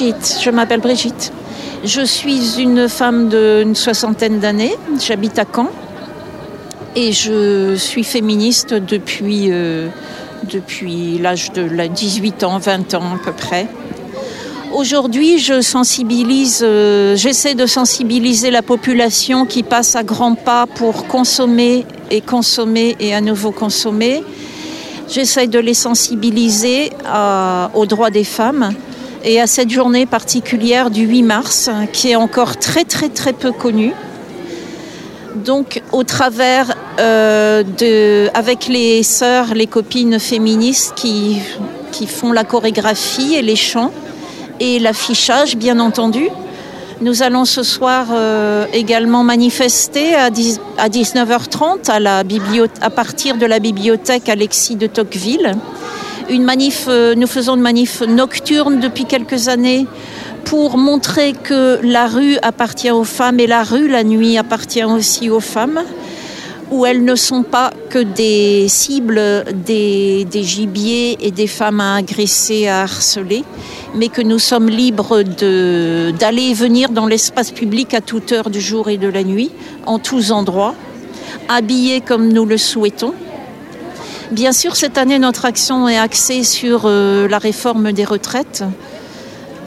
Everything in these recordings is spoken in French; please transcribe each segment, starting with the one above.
Je m'appelle Brigitte. Je suis une femme d'une soixantaine d'années, j'habite à Caen et je suis féministe depuis, euh, depuis l'âge de 18 ans, 20 ans à peu près. Aujourd'hui, je sensibilise, euh, j'essaie de sensibiliser la population qui passe à grands pas pour consommer et consommer et à nouveau consommer. J'essaie de les sensibiliser aux droits des femmes et à cette journée particulière du 8 mars qui est encore très très très peu connue. Donc au travers euh, de, avec les sœurs, les copines féministes qui, qui font la chorégraphie et les chants et l'affichage bien entendu. Nous allons ce soir euh, également manifester à, 19h30 à, la à partir de la bibliothèque Alexis de Tocqueville. Manif, euh, nous faisons une manif nocturne depuis quelques années pour montrer que la rue appartient aux femmes et la rue la nuit appartient aussi aux femmes où elles ne sont pas que des cibles des, des gibiers et des femmes à agresser, à harceler, mais que nous sommes libres d'aller et venir dans l'espace public à toute heure du jour et de la nuit, en tous endroits, habillés comme nous le souhaitons. Bien sûr, cette année, notre action est axée sur euh, la réforme des retraites,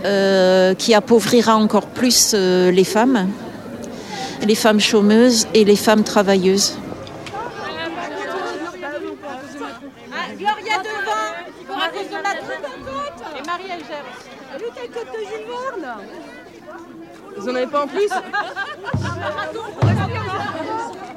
euh, qui appauvrira encore plus euh, les femmes, les femmes chômeuses et les femmes travailleuses. Vous en avez pas en plus?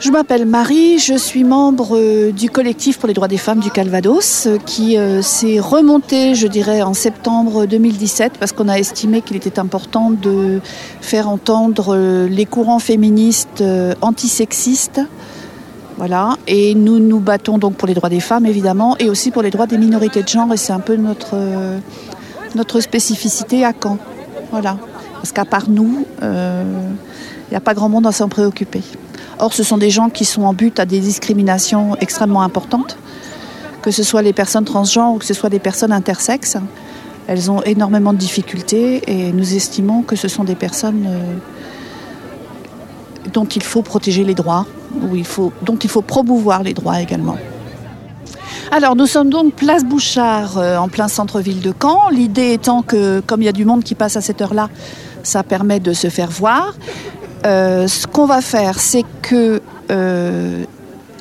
Je m'appelle Marie, je suis membre euh, du collectif pour les droits des femmes du Calvados euh, qui euh, s'est remonté, je dirais, en septembre 2017 parce qu'on a estimé qu'il était important de faire entendre les courants féministes antisexistes. Voilà, et nous nous battons donc pour les droits des femmes évidemment et aussi pour les droits des minorités de genre et c'est un peu notre, notre spécificité à Caen. Voilà. Parce qu'à part nous, il n'y a pas grand monde à s'en préoccuper. Or, ce sont des gens qui sont en but à des discriminations extrêmement importantes, que ce soit les personnes transgenres ou que ce soit des personnes intersexes. Elles ont énormément de difficultés et nous estimons que ce sont des personnes euh, dont il faut protéger les droits, dont il faut promouvoir les droits également. Alors nous sommes donc place Bouchard euh, en plein centre-ville de Caen. L'idée étant que comme il y a du monde qui passe à cette heure-là, ça permet de se faire voir. Euh, ce qu'on va faire, c'est que, euh,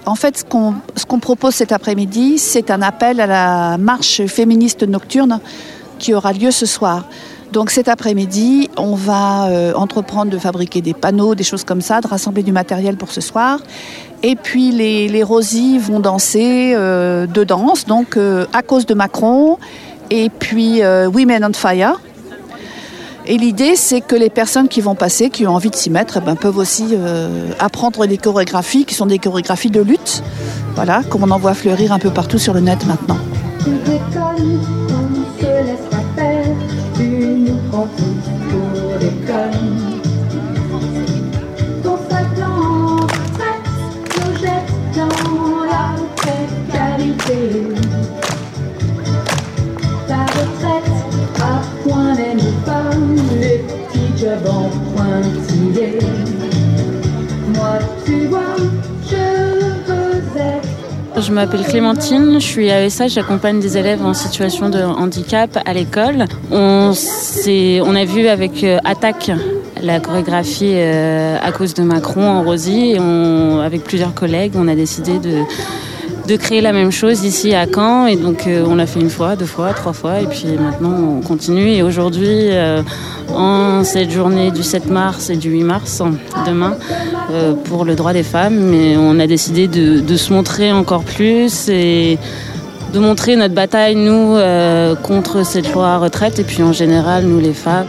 en fait, ce qu'on, propose cet après-midi, c'est un appel à la marche féministe nocturne qui aura lieu ce soir. Donc cet après-midi, on va euh, entreprendre de fabriquer des panneaux, des choses comme ça, de rassembler du matériel pour ce soir. Et puis les, les Rosies vont danser deux danses, donc à cause de Macron, et puis Women on Fire. Et l'idée, c'est que les personnes qui vont passer, qui ont envie de s'y mettre, eh ben, peuvent aussi euh, apprendre les chorégraphies, qui sont des chorégraphies de lutte, voilà, comme on en voit fleurir un peu partout sur le net maintenant. Je m'appelle Clémentine, je suis AESH, j'accompagne des élèves en situation de handicap à l'école. On, on a vu avec euh, Attaque la chorégraphie euh, à cause de Macron en Rosy et avec plusieurs collègues, on a décidé de de créer la même chose ici à Caen. Et donc, euh, on l'a fait une fois, deux fois, trois fois. Et puis maintenant, on continue. Et aujourd'hui, euh, en cette journée du 7 mars et du 8 mars, demain, euh, pour le droit des femmes, mais on a décidé de, de, se montrer encore plus et de montrer notre bataille, nous, contre cette loi retraite. Et puis en général, nous, les femmes.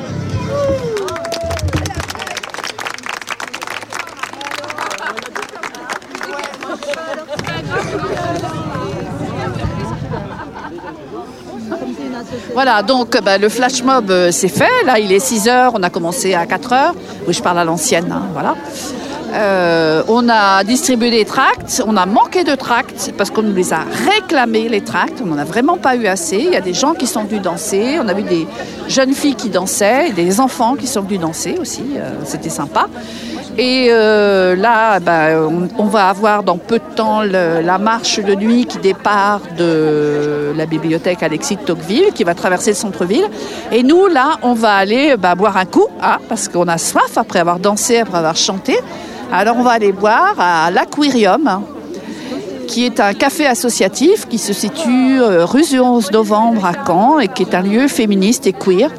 Voilà, donc bah, le flash mob, euh, c'est fait. Là, il est 6 heures, on a commencé à 4 heures. Oui, je parle à l'ancienne, hein, voilà. Euh, on a distribué des tracts, on a manqué de tracts parce qu'on nous les a réclamés, les tracts. On n'en a vraiment pas eu assez. Il y a des gens qui sont venus danser. On a vu des jeunes filles qui dansaient, des enfants qui sont venus danser aussi. Euh, c'était sympa. Et euh, là, bah, on, va avoir dans peu de temps la marche de nuit qui départ de la bibliothèque Alexis de Tocqueville, qui va traverser le centre-ville. Et nous, là, on va aller bah, boire un coup, hein, parce qu'on a soif après avoir dansé, après avoir chanté. Alors on va aller boire à l'Aquarium, qui est un café associatif qui se situe euh, rue du 11 novembre à Caen et qui est un lieu féministe et queer.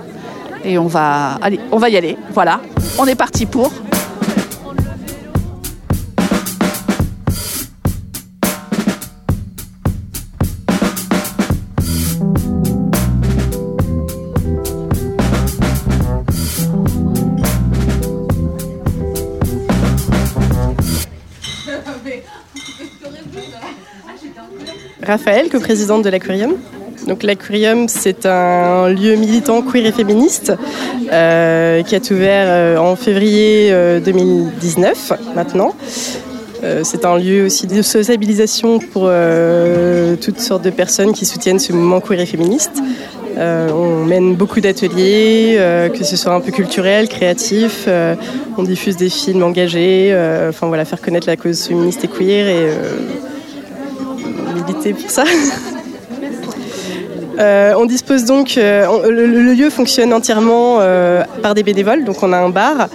Et on va, aller, on va y aller. Voilà, on est parti pour. Raphaël, co-présidente de l'Aquarium. Donc l'Aquarium, c'est un lieu militant queer et féministe euh, qui a ouvert euh, en février 2019 euh, maintenant. c'est un lieu aussi de sociabilisation pour toutes sortes de personnes qui soutiennent ce mouvement queer et féministe. on mène beaucoup d'ateliers, que ce soit un peu culturel, créatif. on diffuse des films engagés. enfin voilà, faire connaître la cause féministe et queer pour ça. Euh, on dispose donc, euh, le, lieu fonctionne entièrement euh, par des bénévoles, donc on a un bar,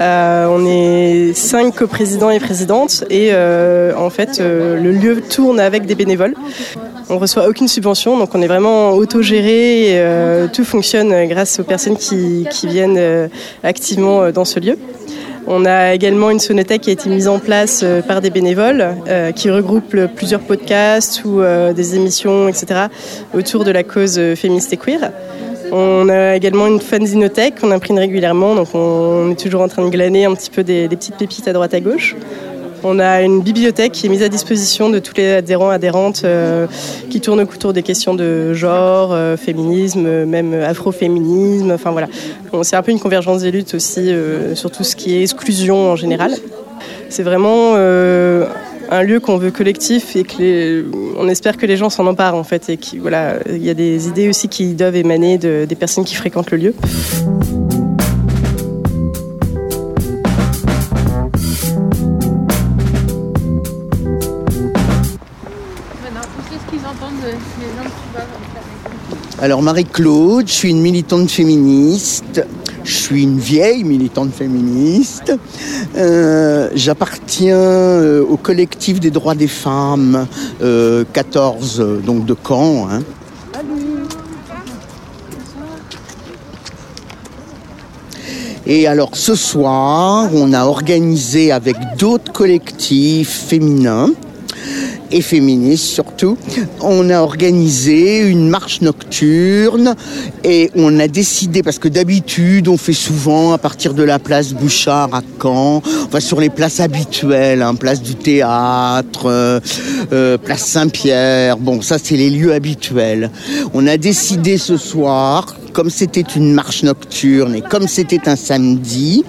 on est cinq coprésidents et présidentes et en fait le lieu tourne avec des bénévoles. On reçoit aucune subvention, donc on est vraiment autogéré tout fonctionne grâce aux personnes qui viennent activement dans ce lieu. On a également une sonothèque qui a été mise en place euh, par des bénévoles euh, qui regroupe plusieurs podcasts ou euh, des émissions, etc. autour de la cause féministe et queer. On a également une fanzinothèque qu'on imprime régulièrement, donc on est toujours en train de glaner un petit peu des, petites pépites à droite à gauche. On a une bibliothèque qui est mise à disposition de tous les adhérents, adhérentes euh, qui tournent autour des questions de genre, euh, féminisme, même afroféminisme. Enfin voilà. c'est un peu une convergence des luttes aussi euh, sur tout ce qui est exclusion en général. C'est vraiment un lieu qu'on veut collectif et que on espère que les gens s'en emparent en fait et qu'il voilà, il y a des idées aussi qui doivent émaner des personnes qui fréquentent le lieu. Alors Marie-Claude, je suis une militante féministe. Je suis une vieille militante féministe. Euh, j'appartiens euh, au collectif des droits des femmes, 14 euh, donc de Caen. Hein. Et alors ce soir, on a organisé avec d'autres collectifs féminins et féministes surtout. On a organisé une marche nocturne et on a décidé, parce que d'habitude on fait souvent à partir de la place Bouchard à Caen, enfin sur les places habituelles, hein, place du théâtre, euh, euh, place Saint-Pierre, bon ça c'est les lieux habituels. On a décidé ce soir comme c'était une marche nocturne et comme c'était un samedi,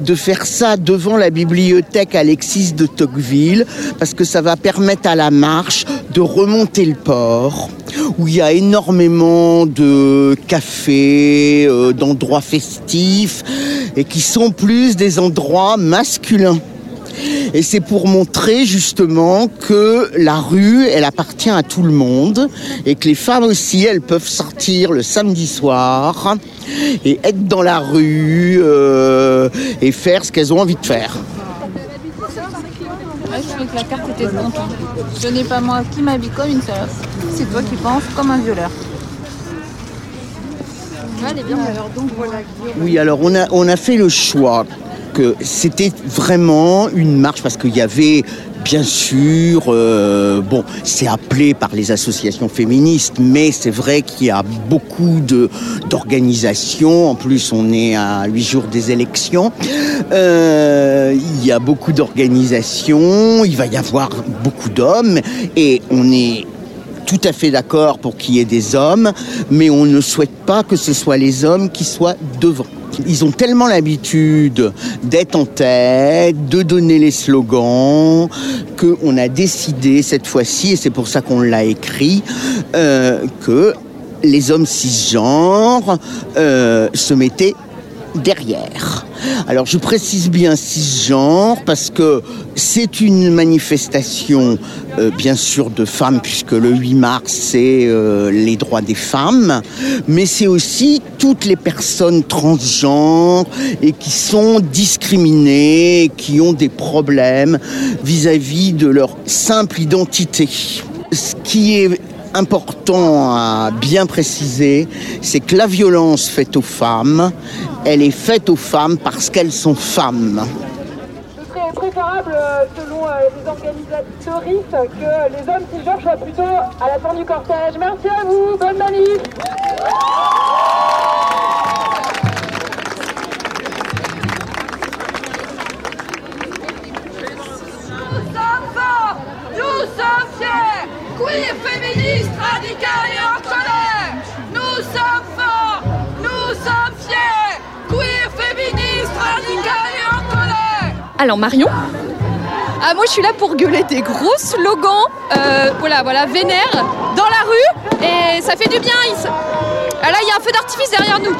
de faire ça devant la bibliothèque Alexis de Tocqueville, parce que ça va permettre à la marche de remonter le port, où il y a énormément de cafés, euh, d'endroits festifs, et qui sont plus des endroits masculins. Et c'est pour montrer justement que la rue, elle appartient à tout le monde et que les femmes aussi, elles peuvent sortir le samedi soir et être dans la rue euh, et faire ce qu'elles ont envie de faire. je trouvais que la carte était contente. Ce n'est pas moi qui m'habille comme une sœur, c'est toi qui penses comme un violeur. Oui, alors on a, on a fait le choix c'était vraiment une marche parce qu'il y avait bien sûr, euh, bon, c'est appelé par les associations féministes, mais c'est vrai qu'il y a beaucoup d'organisations. En plus, on est à huit jours des élections. Euh, il y a beaucoup d'organisations. Il va y avoir beaucoup d'hommes, et on est tout à fait d'accord pour qu'il y ait des hommes, mais on ne souhaite pas que ce soit les hommes qui soient devant. Ils ont tellement l'habitude d'être en tête, de donner les slogans, qu'on a décidé cette fois-ci, et c'est pour ça qu'on l'a écrit, euh, que les hommes cisgenres euh, se mettaient derrière. Alors je précise bien cisgenre parce que c'est une manifestation euh, bien sûr de femmes puisque le 8 mars c'est euh, les droits des femmes, mais c'est aussi toutes les personnes transgenres et qui sont discriminées, qui ont des problèmes vis-à-vis de leur simple identité. Ce qui est important à bien préciser, c'est que la violence faite aux femmes, elle est faite aux femmes parce qu'elles sont femmes. Ce serait préférable, euh, selon euh, les organisatrices, que les hommes cisgenres soient plutôt à la fin du cortège. Merci à vous, bonne manif Queer, féministes, radicales et en colère Nous sommes forts Nous sommes fiers Queer, féministes, radicales et en colère Alors Marion ah, moi je suis là pour gueuler des gros slogans, euh, voilà, voilà, vénère, dans la rue, et ça fait du bien. Ah, là il y a un feu d'artifice derrière nous.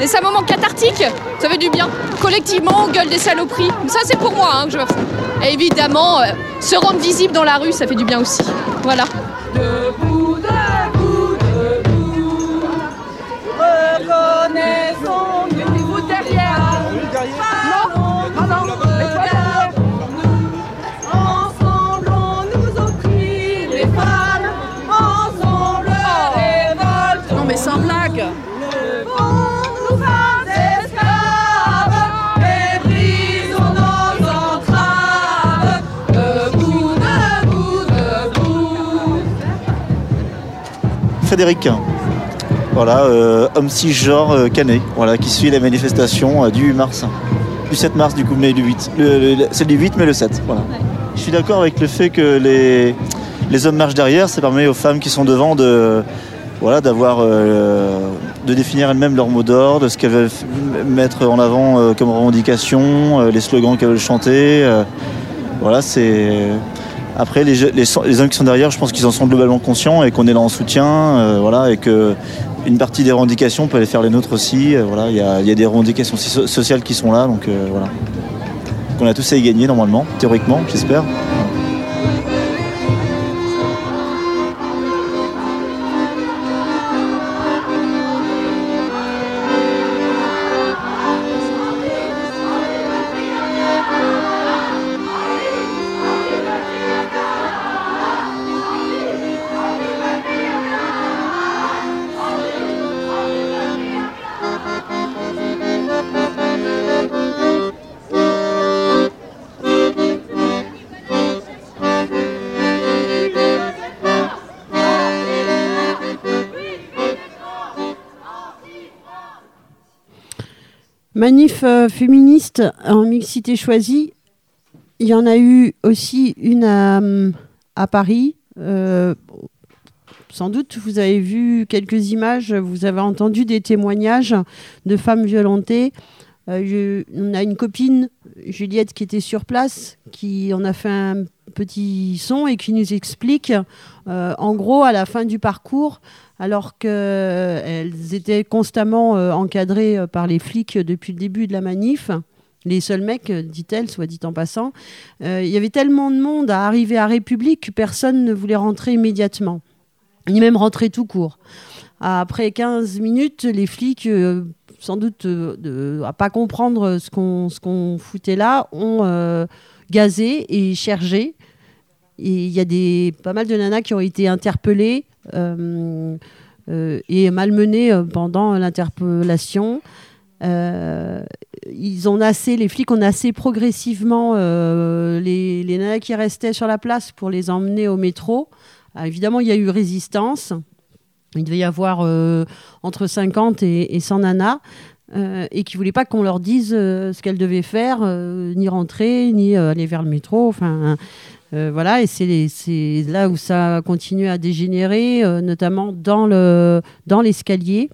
Et c'est un moment cathartique, ça fait du bien. Collectivement, on gueule des saloperies. Ça c'est pour moi hein, que je veux faire. Et évidemment, euh, se rendre visible dans la rue, ça fait du bien aussi. Voilà. Frédéric. Voilà, euh, homme cisgenre euh, canet, voilà, qui suit les manifestations euh, du 8 mars. Du 7 mars, du coup, mais du 8. Le- le- c'est du 8, mais le 7. Voilà. Je suis d'accord avec le fait que les, hommes marchent derrière, ça permet aux femmes qui sont devant de. Voilà, d'avoir. euh, de définir elles-mêmes leur mot d'ordre, de ce qu'elles veulent mettre en avant euh, comme revendication, les slogans qu'elles veulent chanter. voilà, c'est. Après, les, les, qui sont derrière, je pense qu'ils en sont globalement conscients et qu'on est là en soutien, euh, voilà, et que une partie des revendications on peut aller faire les nôtres aussi. euh, voilà, il y y a des revendications so- sociales qui sont là, donc euh, voilà. Qu'on a tous à y gagner normalement, théoriquement, j'espère. Manif euh, féministe en mixité choisie. Il y en a eu aussi une à, à Paris. Euh, sans doute, vous avez vu quelques images, vous avez entendu des témoignages de femmes violentées. Euh, on a une copine, Juliette, qui était sur place, qui en a fait un petit son et qui nous explique, euh, en gros, à la fin du parcours, alors qu'elles étaient constamment euh, encadrées euh, par les flics depuis le début de la manif. Les seuls mecs, euh, dit-elle, soit dit en passant, euh, il y avait tellement de monde à arriver à République que personne ne voulait rentrer immédiatement, ni même rentrer tout court. Après 15 minutes, les flics, euh, sans doute euh, à pas comprendre ce qu'on ce foutait là, ont euh, gazé et. Et il y a des, pas mal de nanas qui ont été interpellées euh, euh, et malmenées euh, pendant l'interpellation. Euh, ils ont nassé, les flics ont nassé progressivement euh, les, les nanas qui restaient sur la place pour les emmener au métro. Ah, évidemment, il y a eu résistance. Il devait y avoir euh, entre 50 et, et 100 nanas. euh, et qui ne voulaient pas qu'on leur dise euh, ce qu'elles devaient faire, euh, ni rentrer, ni euh, aller vers le métro. Enfin, euh, voilà, et c'est là où ça continue à dégénérer, euh, notamment dans le dans l'escalier.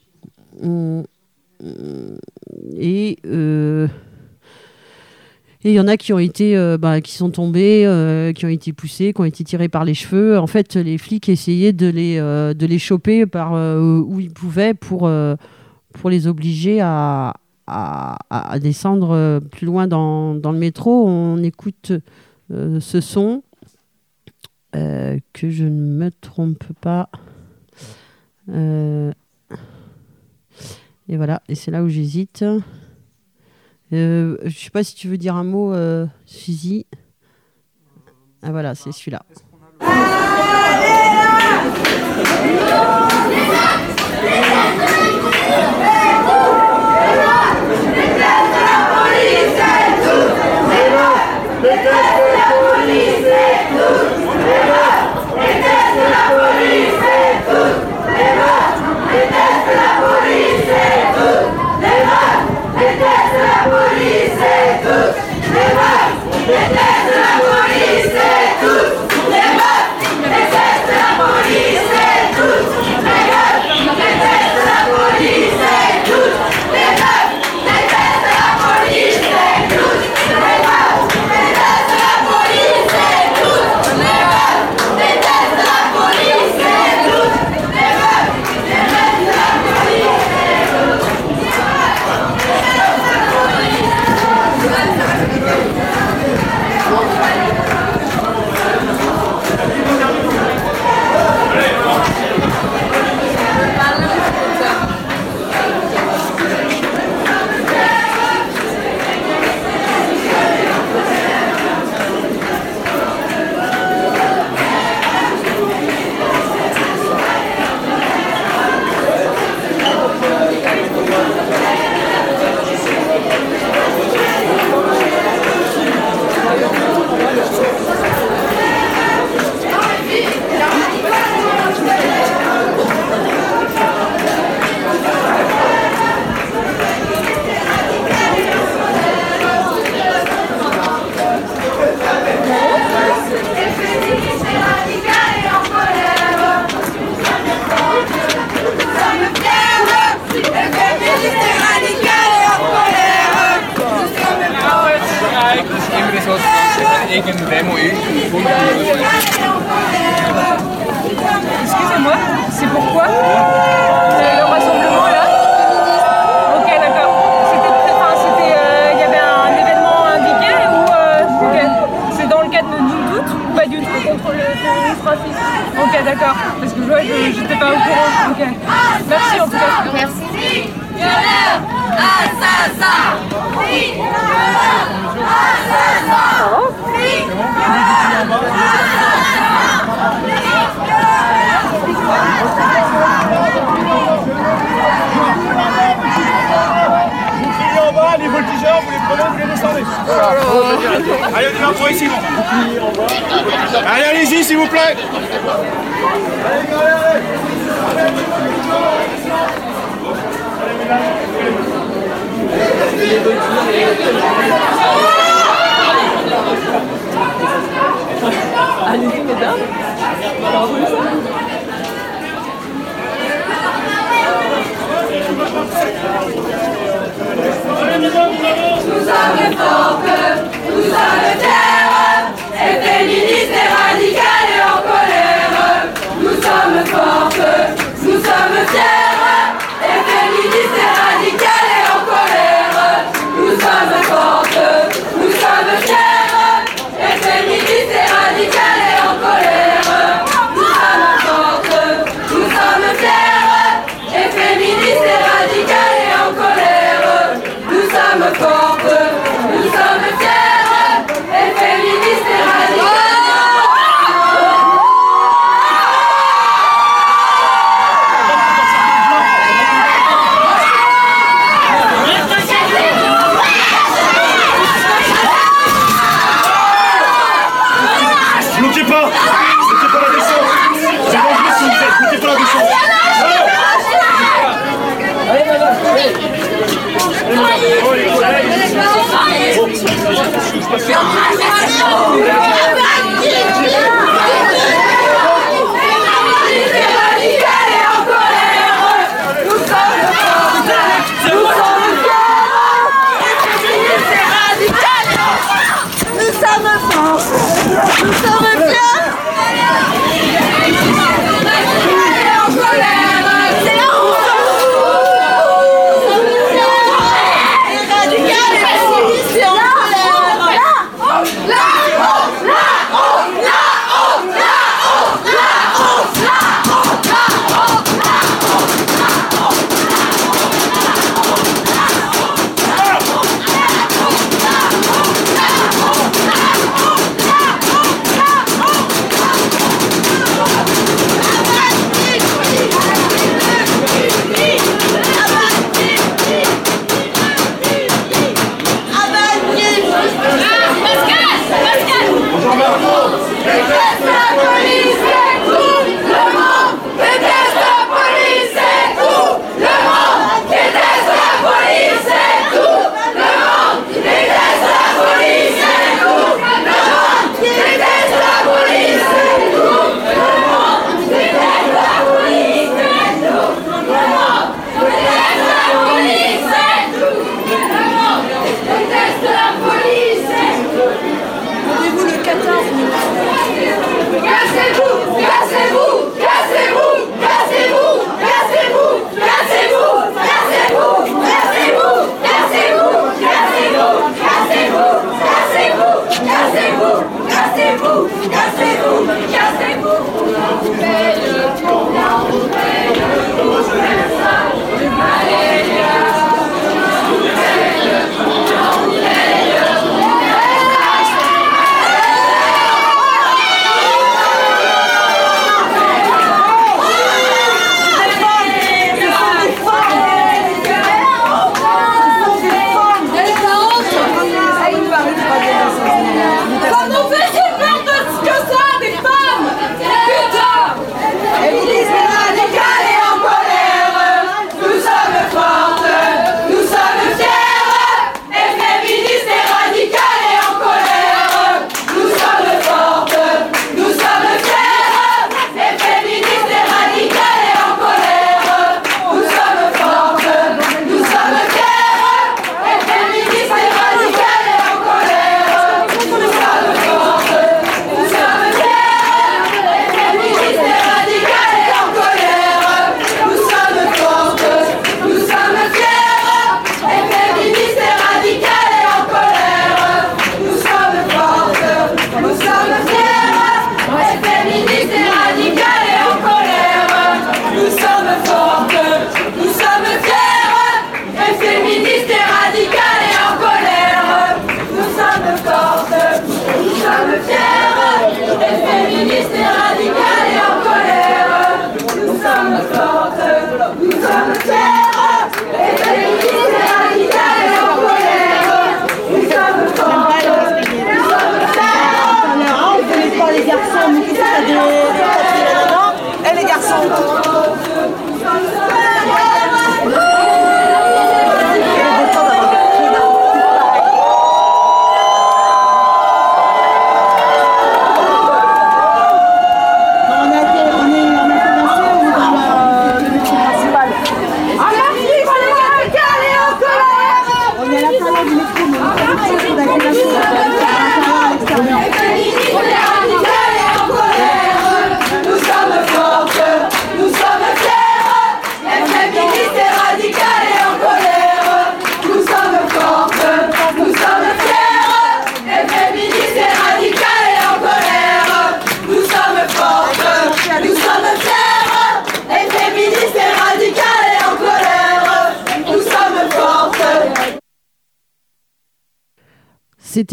Et euh, et il y en a qui ont été, bah, qui sont tombés, qui ont été poussés, qui ont été tirés par les cheveux. En fait, les flics essayaient de les, de les choper par où ils pouvaient pour, pour les obliger à, à, à descendre plus loin dans, dans le métro. On écoute euh, ce son euh, que je ne me trompe pas. Euh, et voilà, et c'est là où j'hésite. Je sais pas si tu veux dire un mot, Suzy. Ah voilà, c'est celui-là.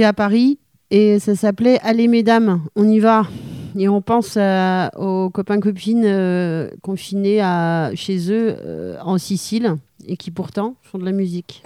À Paris et ça s'appelait Allez mesdames, on y va. Et on pense aux copains-copines euh, confinés chez eux euh, en Sicile et qui pourtant font de la musique.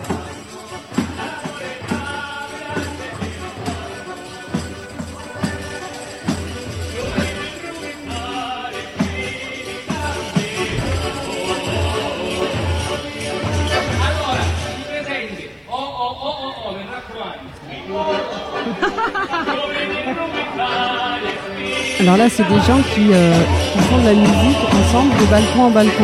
Alors là, c'est des gens euh, qui, font de la musique ensemble de balcon en balcon.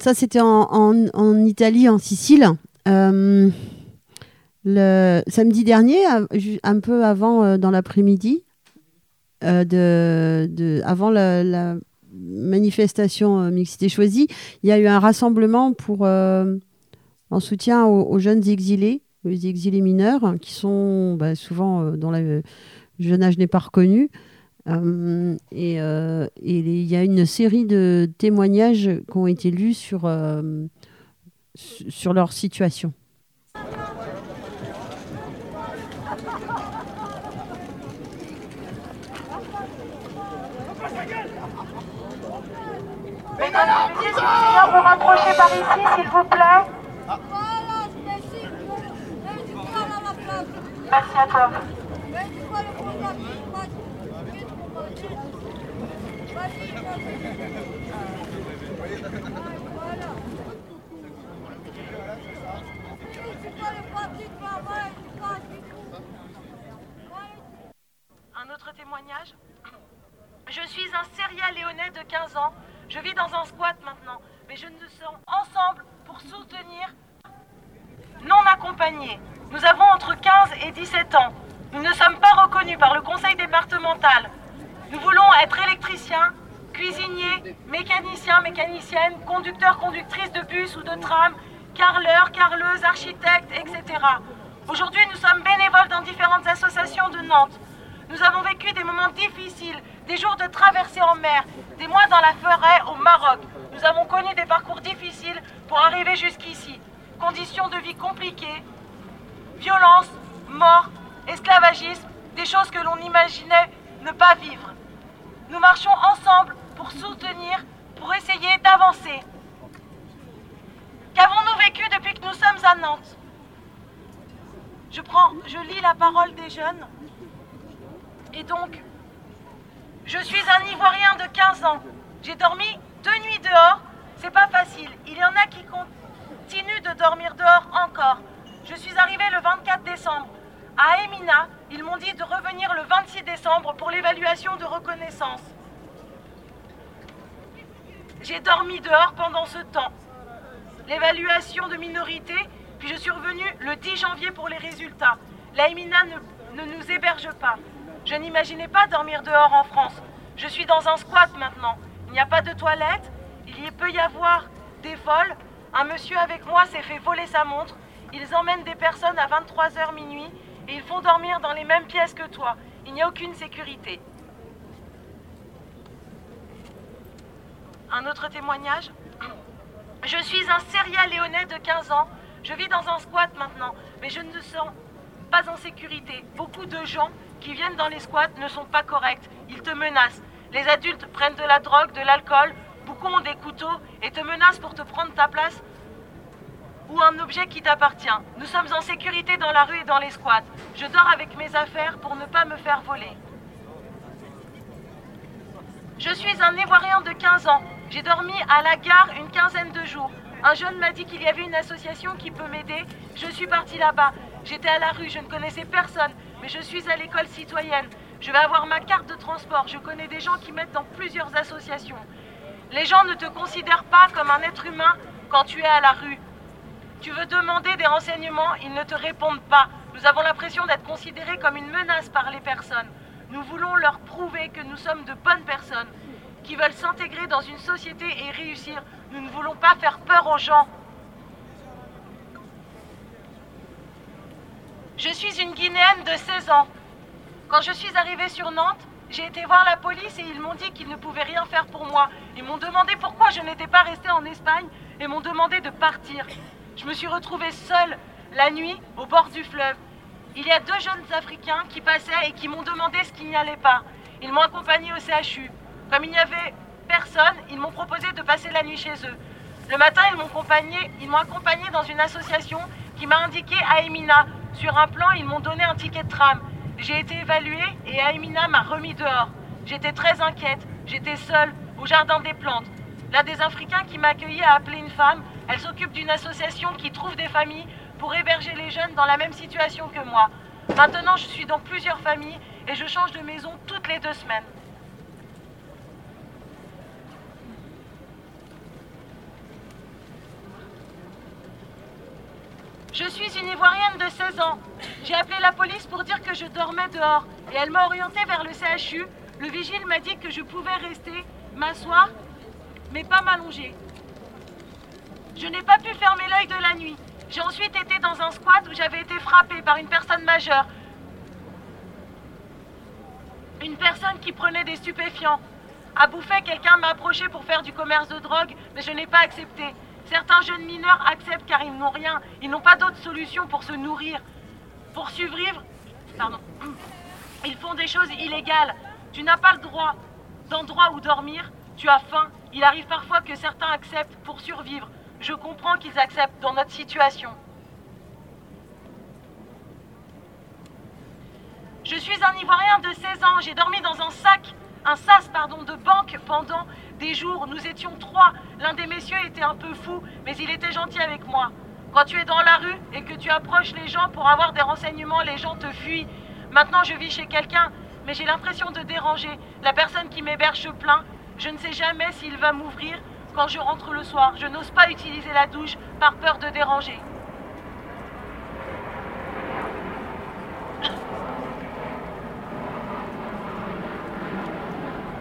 Ça, c'était en, Italie, en Sicile. Euh, le samedi dernier, un peu avant, euh, dans l'après-midi, euh, avant la, manifestation Mixité Choisie, il y a eu un rassemblement pour, en soutien aux, jeunes exilés, aux exilés mineurs, qui sont bah, souvent dont le jeune âge n'est pas reconnu. Euh, et euh, et il y a une série de témoignages qui ont été lus sur, euh, su- sur leur situation. Mesdames et messieurs, si vous bien vous rapprocher par ici, s'il vous plaît. Merci à toi. Un autre témoignage Je suis un serial léonais de 15 ans. Je vis dans un squat maintenant. Mais je nous sommes ensemble pour soutenir non accompagnés. Nous avons entre 15 et 17 ans. Nous ne sommes pas reconnus par le conseil départemental. Nous voulons être électriciens, cuisiniers, mécaniciens, mécaniciennes, conducteurs, conductrices de bus ou de tram, carreleurs, carreleuses, architectes, etc. Aujourd'hui, nous sommes bénévoles dans différentes associations de Nantes. Nous avons vécu des moments difficiles, des jours de traversée en mer, des mois dans la forêt au Maroc. Nous avons connu des parcours difficiles pour arriver jusqu'ici. Conditions de vie compliquées, violence, mort, esclavagisme, des choses que l'on imaginait ne pas vivre. Nous marchons ensemble pour soutenir, pour essayer d'avancer. Qu'avons-nous vécu depuis que nous sommes à Nantes? Je prends, je lis la parole des jeunes. Et donc, je suis un Ivoirien de 15 ans. J'ai dormi deux nuits dehors. C'est pas facile. Il y en a qui continuent de dormir dehors encore. Je suis arrivé le 24 décembre. À Emina, ils m'ont dit de revenir le 26 décembre pour l'évaluation de reconnaissance. J'ai dormi dehors pendant ce temps. L'évaluation de minorité, puis je suis revenu le 10 janvier pour les résultats. La Emina ne, ne nous héberge pas. Je n'imaginais pas dormir dehors en France. Je suis dans un squat maintenant. Il n'y a pas de toilette. Il y peut y avoir des vols. Un monsieur avec moi s'est fait voler sa montre. Ils emmènent des personnes à 23h minuit et ils font dormir dans les mêmes pièces que toi. Il n'y a aucune sécurité. Un autre témoignage Je suis un serial léonais de 15 ans. Je vis dans un squat maintenant, mais je ne me sens pas en sécurité. Beaucoup de gens qui viennent dans les squats ne sont pas corrects. Ils te menacent. Les adultes prennent de la drogue, de l'alcool, beaucoup ont des couteaux et te menacent pour te prendre ta place ou un objet qui t'appartient. Nous sommes en sécurité dans la rue et dans les squats. Je dors avec mes affaires pour ne pas me faire voler. Je suis un Ivoirien de 15 ans. J'ai dormi à la gare une quinzaine de jours. Un jeune m'a dit qu'il y avait une association qui peut m'aider. Je suis partie là-bas. J'étais à la rue, je ne connaissais personne, mais je suis à l'école citoyenne. Je vais avoir ma carte de transport. Je connais des gens qui m'aident dans plusieurs associations. Les gens ne te considèrent pas comme un être humain quand tu es à la rue. Tu veux demander des renseignements, ils ne te répondent pas. Nous avons l'impression d'être considérés comme une menace par les personnes. Nous voulons leur prouver que nous sommes de bonnes personnes, qui veulent s'intégrer dans une société et réussir. Nous ne voulons pas faire peur aux gens. Je suis une Guinéenne de 16 ans. Quand je suis arrivée sur Nantes, j'ai été voir la police et ils m'ont dit qu'ils ne pouvaient rien faire pour moi. Ils m'ont demandé pourquoi je n'étais pas restée en Espagne et m'ont demandé de partir. Je me suis retrouvée seule la nuit au bord du fleuve. Il y a deux jeunes Africains qui passaient et qui m'ont demandé ce qu'il n'y allait pas. Ils m'ont accompagnée au CHU. Comme il n'y avait personne, ils m'ont proposé de passer la nuit chez eux. Le matin, ils m'ont accompagnée, dans une association qui m'a indiqué à Emina. Sur un plan, ils m'ont donné un ticket de tram. J'ai été évaluée et Aemina m'a remis dehors. J'étais très inquiète. J'étais seule au jardin des plantes. L'un des Africains qui m'a accueilli a appelé une femme. Elle s'occupe d'une association qui trouve des familles pour héberger les jeunes dans la même situation que moi. Maintenant, je suis dans plusieurs familles et je change de maison toutes les deux semaines. Je suis une Ivoirienne de 16 ans. J'ai appelé la police pour dire que je dormais dehors et elle m'a orientée vers le CHU. Le vigile m'a dit que je pouvais rester, m'asseoir, mais pas m'allonger. Je n'ai pas pu fermer l'œil de la nuit. J'ai ensuite été dans un squat où j'avais été frappée par une personne majeure. Une personne qui prenait des stupéfiants. À Bouffet, quelqu'un m'a approché pour faire du commerce de drogue, mais je n'ai pas accepté. Certains jeunes mineurs acceptent car ils n'ont rien. Ils n'ont pas d'autre solution pour se nourrir. Pour survivre, pardon, ils font des choses illégales. Tu n'as pas le droit d'endroit où dormir. Tu as faim. Il arrive parfois que certains acceptent pour survivre. Je comprends qu'ils acceptent dans notre situation. Je suis un Ivoirien de 16 ans. J'ai dormi dans un sac, un sas, pardon, de banque pendant des jours. Nous étions trois. L'un des messieurs était un peu fou, mais il était gentil avec moi. Quand tu es dans la rue et que tu approches les gens pour avoir des renseignements, les gens te fuient. Maintenant, je vis chez quelqu'un, mais j'ai l'impression de déranger. La personne qui m'héberge plaint. Je ne sais jamais s'il va m'ouvrir quand je rentre le soir. Je n'ose pas utiliser la douche par peur de déranger.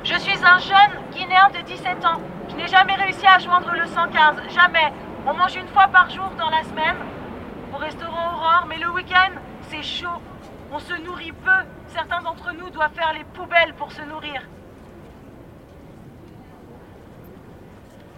Je suis un jeune Guinéen de 17 ans. Je n'ai jamais réussi à joindre le 115. Jamais. On mange une fois par jour dans la semaine au restaurant Aurore, mais le week-end, c'est chaud. On se nourrit peu. Certains d'entre nous doivent faire les poubelles pour se nourrir.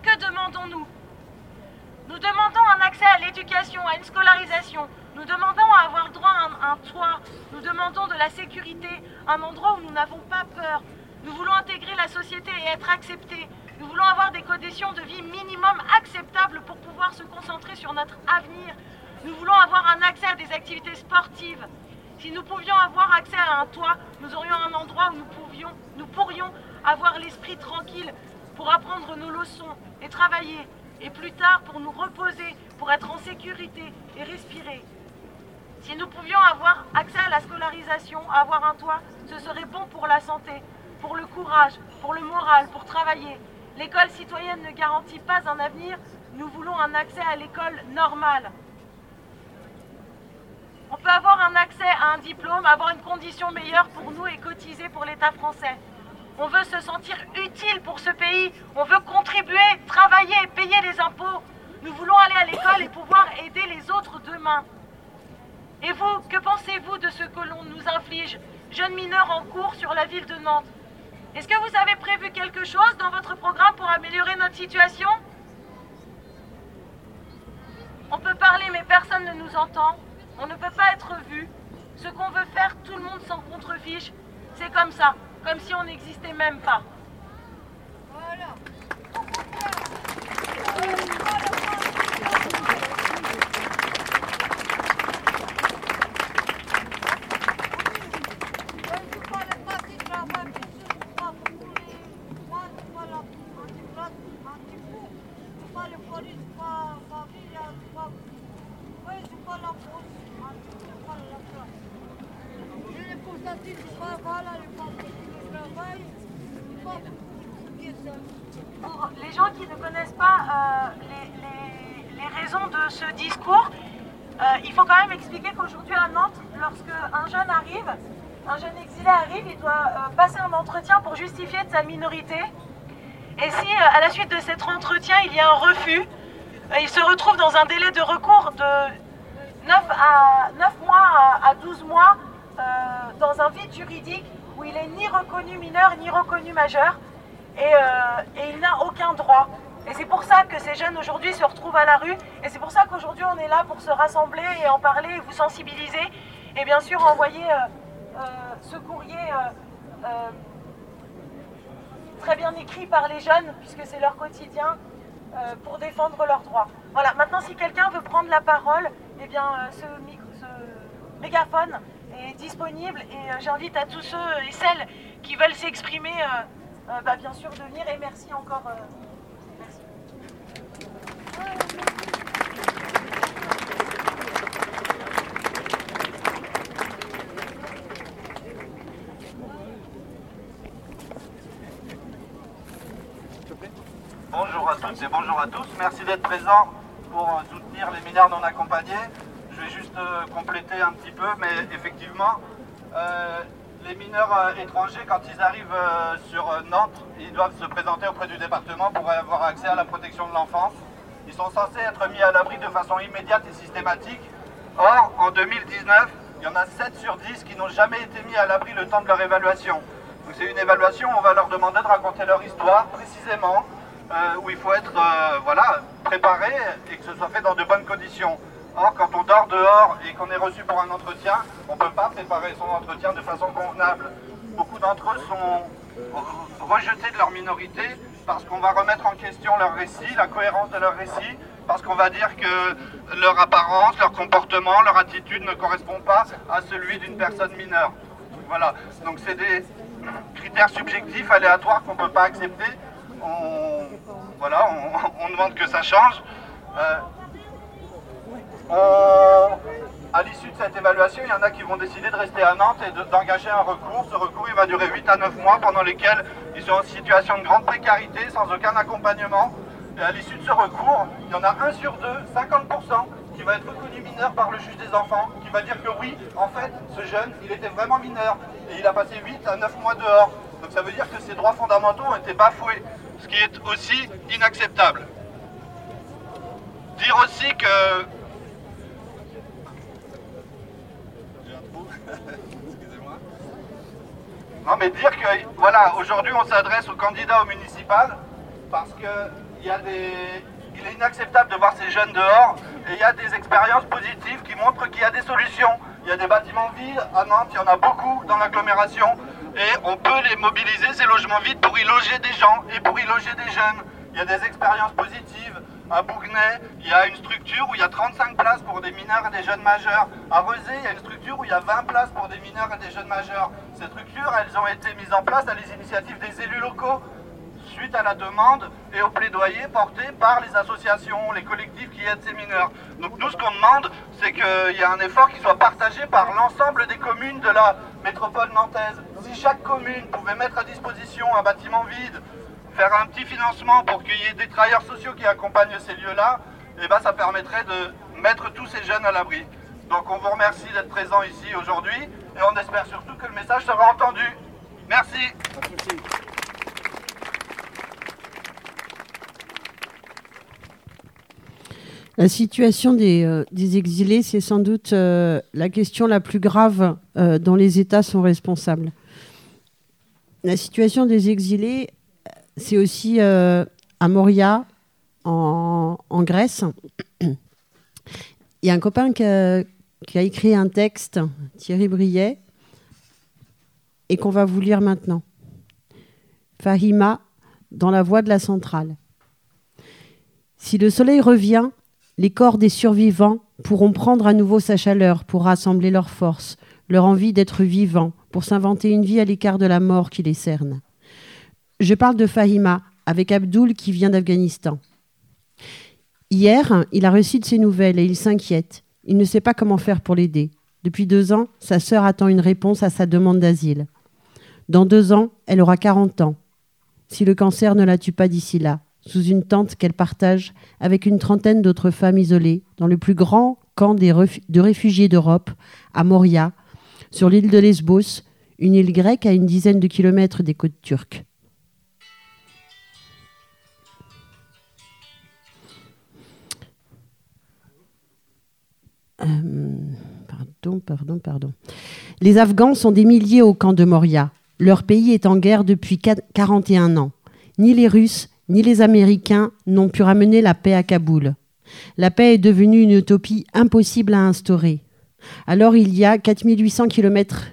Que Nous demandons un accès à l'éducation, à une scolarisation. Nous demandons à avoir droit à un, toit. Nous demandons de la sécurité, un endroit où nous n'avons pas peur. Nous voulons intégrer la société et être acceptés. Nous voulons avoir des conditions de vie minimum acceptables pour pouvoir se concentrer sur notre avenir. Nous voulons avoir un accès à des activités sportives. Si nous pouvions avoir accès à un toit, nous aurions un endroit où nous pourrions avoir l'esprit tranquille pour apprendre nos leçons et travailler. Et plus tard, pour nous reposer, pour être en sécurité et respirer. Si nous pouvions avoir accès à la scolarisation, avoir un toit, ce serait bon pour la santé, pour le courage, pour le moral, pour travailler. L'école citoyenne ne garantit pas un avenir, nous voulons un accès à l'école normale. On peut avoir un accès à un diplôme, avoir une condition meilleure pour nous et cotiser pour l'État français. On veut se sentir utile pour ce pays, on veut contribuer, travailler et payer les impôts. Nous voulons aller à l'école et pouvoir aider les autres demain. Et vous, que pensez-vous de ce que l'on nous inflige Jeunes mineurs en cours sur la ville de Nantes? Est-ce que vous avez prévu quelque chose dans votre programme pour améliorer notre situation? On peut parler mais personne ne nous entend. On ne peut pas être vu. Ce qu'on veut faire, tout le monde s'en contrefiche. C'est comme ça, comme si on n'existait même pas les gens qui ne connaissent pas euh, les, de ce discours, euh, il faut quand même expliquer qu'aujourd'hui à Nantes, lorsque un jeune arrive, un jeune exilé arrive, il doit euh, passer un entretien pour justifier de sa minorité. Et si euh, à la suite de cet entretien, il y a un refus, il se retrouve dans un délai de recours de 9, à, 9 mois à, à 12 mois dans un vide juridique où il est ni reconnu mineur ni reconnu majeur et il n'a aucun droit. Et c'est pour ça que ces jeunes aujourd'hui se retrouvent à la rue et c'est pour ça qu'aujourd'hui on est là pour se rassembler et en parler et vous sensibiliser et bien sûr envoyer euh, euh, ce courrier euh, très bien écrit par les jeunes puisque c'est leur quotidien pour défendre leurs droits. Voilà, maintenant si quelqu'un veut prendre la parole, eh bien ce, ce mégaphone est disponible et j'invite à tous ceux et celles qui veulent s'exprimer, bah, bien sûr, de venir et merci encore. Bonjour à toutes et bonjour à tous. Merci d'être présents pour euh, soutenir les mineurs non accompagnés. Je vais juste euh, compléter un petit peu, mais effectivement, euh, les mineurs étrangers, quand ils arrivent sur Nantes, ils doivent se présenter auprès du département pour avoir accès à la protection de l'enfance. Ils sont censés être mis à l'abri de façon immédiate et systématique. Or, en 2019, il y en a 7 sur 10 qui n'ont jamais été mis à l'abri le temps de leur évaluation. Donc c'est une évaluation où on va leur demander de raconter leur histoire précisément, euh, où il faut être euh, voilà, préparé et que ce soit fait dans de bonnes conditions. Or, quand on dort dehors et qu'on est reçu pour un entretien, on ne peut pas préparer son entretien de façon convenable. Beaucoup d'entre eux sont rejetés de leur minorité parce qu'on va remettre en question leur récit, la cohérence de leur récit, parce qu'on va dire que leur apparence, leur comportement, leur attitude ne correspond pas à celui d'une personne mineure. Voilà, donc c'est des critères subjectifs, aléatoires qu'on ne peut pas accepter. On, voilà, on, demande que ça change. Euh, on- à l'issue de cette évaluation, il y en a qui vont décider de rester à Nantes et de- d'engager un recours. Ce recours, il va durer 8 à 9 mois pendant lesquels ils sont en situation de grande précarité, sans aucun accompagnement. Et à l'issue de ce recours, il y en a un sur deux, 50%, qui va être reconnu mineur par le juge des enfants, qui va dire que oui, en fait, ce jeune, il était vraiment mineur et il a passé 8 à 9 mois dehors. Donc ça veut dire que ses droits fondamentaux ont été bafoués, ce qui est aussi inacceptable. Dire aussi que Non, mais dire que, voilà, aujourd'hui on s'adresse aux candidats au municipal parce que il est inacceptable de voir ces jeunes dehors et il y a des expériences positives qui montrent qu'il y a des solutions. Il y a des bâtiments vides à Nantes, il y en a beaucoup dans l'agglomération et on peut les mobiliser, ces logements vides, pour y loger des gens et pour y loger des jeunes. Il y a des expériences positives. À Bougnay, il y a une structure où il y a 35 places pour des mineurs et des jeunes majeurs. À Rezé, il y a une structure où il y a 20 places pour des mineurs et des jeunes majeurs. Ces structures, elles ont été mises en place à les initiatives des élus locaux, suite à la demande et au plaidoyer porté par les associations, les collectifs qui aident ces mineurs. Donc nous, ce qu'on demande, c'est qu'il y ait un effort qui soit partagé par l'ensemble des communes de la métropole nantaise. Si chaque commune pouvait mettre à disposition un bâtiment vide, faire un petit financement pour qu'il y ait des travailleurs sociaux qui accompagnent ces lieux-là, eh ben, ça permettrait de mettre tous ces jeunes à l'abri. Donc on vous remercie d'être présents ici aujourd'hui et on espère surtout que le message sera entendu. Merci. La situation des, euh, exilés, c'est sans doute euh, la question la plus grave euh, dont les États sont responsables. La situation des exilés, c'est aussi euh, à Moria, en, Grèce. Il y a un copain qui a, qui a écrit un texte, Thierry Briet, et qu'on va vous lire maintenant. Fahima, dans la voie de la centrale. Si le soleil revient, les corps des survivants pourront prendre à nouveau sa chaleur pour rassembler leurs forces, leur envie d'être vivants, pour s'inventer une vie à l'écart de la mort qui les cerne. Je parle de Fahima avec Abdoul qui vient d'Afghanistan. Hier, il a reçu de ses nouvelles et il s'inquiète. Il ne sait pas comment faire pour l'aider. Depuis deux ans, sa sœur attend une réponse à sa demande d'asile. Dans deux ans, elle aura 40 ans. Si le cancer ne la tue pas d'ici là, sous une tente qu'elle partage avec une trentaine d'autres femmes isolées dans le plus grand camp de réfugiés d'Europe, à Moria, sur l'île de Lesbos, une île grecque à une dizaine de kilomètres des côtes turques. Pardon, pardon, pardon. Les Afghans sont des milliers au camp de Moria. Leur pays est en guerre depuis quat- 41 ans. Ni les Russes, ni les Américains n'ont pu ramener la paix à Kaboul. La paix est devenue une utopie impossible à instaurer. Alors il y a 4800 kilomètres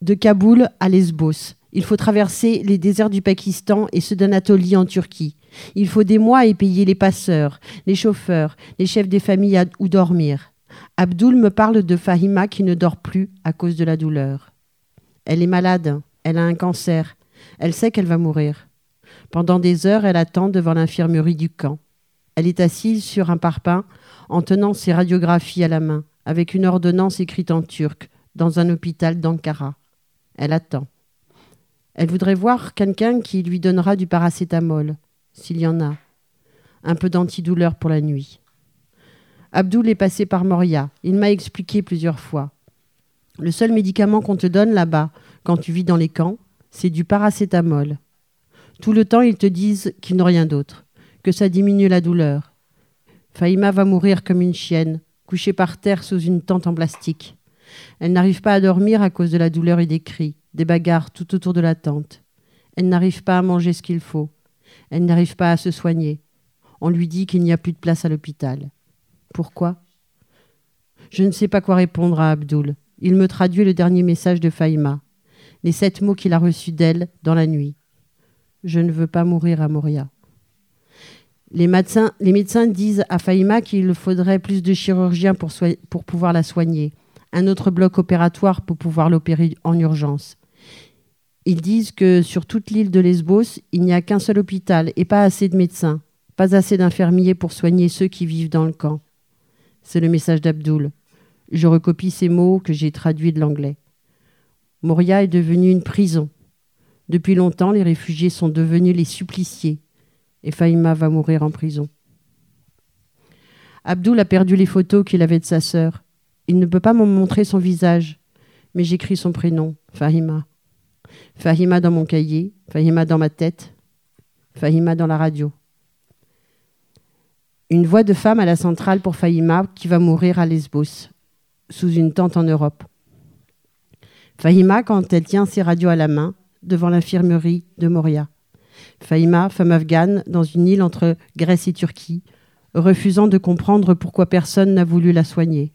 de Kaboul à Lesbos. Il faut traverser les déserts du Pakistan et ceux d'Anatolie en Turquie. Il faut des mois et payer les passeurs, les chauffeurs, les chefs des familles où dormir. Abdoul me parle de Fahima qui ne dort plus à cause de la douleur. Elle est malade, elle a un cancer, elle sait qu'elle va mourir. Pendant des heures, elle attend devant l'infirmerie du camp. Elle est assise sur un parpaing en tenant ses radiographies à la main, avec une ordonnance écrite en turc, dans un hôpital d'Ankara. Elle attend. Elle voudrait voir quelqu'un qui lui donnera du paracétamol, s'il y en a. Un peu d'antidouleur pour la nuit. Abdoul est passé par Moria. Il m'a expliqué plusieurs fois. Le seul médicament qu'on te donne là-bas, quand tu vis dans les camps, c'est du paracétamol. Tout le temps, ils te disent qu'ils n'ont rien d'autre, que ça diminue la douleur. Faïma va mourir comme une chienne, couchée par terre sous une tente en plastique. Elle n'arrive pas à dormir à cause de la douleur et des cris. des bagarres tout autour de la tente. Elle n'arrive pas à manger ce qu'il faut. Elle n'arrive pas à se soigner. On lui dit qu'il n'y a plus de place à l'hôpital. Pourquoi? Je ne sais pas quoi répondre à Abdoul. Il me traduit le dernier message de Faïma, les sept mots qu'il a reçus d'elle dans la nuit. Je ne veux pas mourir à Moria. Les médecins, disent à Faïma qu'il faudrait plus de chirurgiens pour pouvoir la soigner, un autre bloc opératoire pour pouvoir l'opérer en urgence. Ils disent que sur toute l'île de Lesbos, il n'y a qu'un seul hôpital et pas assez de médecins, pas assez d'infirmiers pour soigner ceux qui vivent dans le camp. C'est le message d'Abdoul. Je recopie ces mots que j'ai traduits de l'anglais. Moria est devenue une prison. Depuis longtemps, les réfugiés sont devenus les suppliciés, et Faïma va mourir en prison. Abdoul a perdu les photos qu'il avait de sa sœur. Il ne peut pas me montrer son visage, mais j'écris son prénom, Fahima. Fahima dans mon cahier, Fahima dans ma tête, Fahima dans la radio. Une voix de femme à la centrale pour Fahima qui va mourir à Lesbos, sous une tente en Europe. Fahima quand elle tient ses radios à la main, devant l'infirmerie de Moria. Fahima, femme afghane, dans une île entre Grèce et Turquie, refusant de comprendre pourquoi personne n'a voulu la soigner.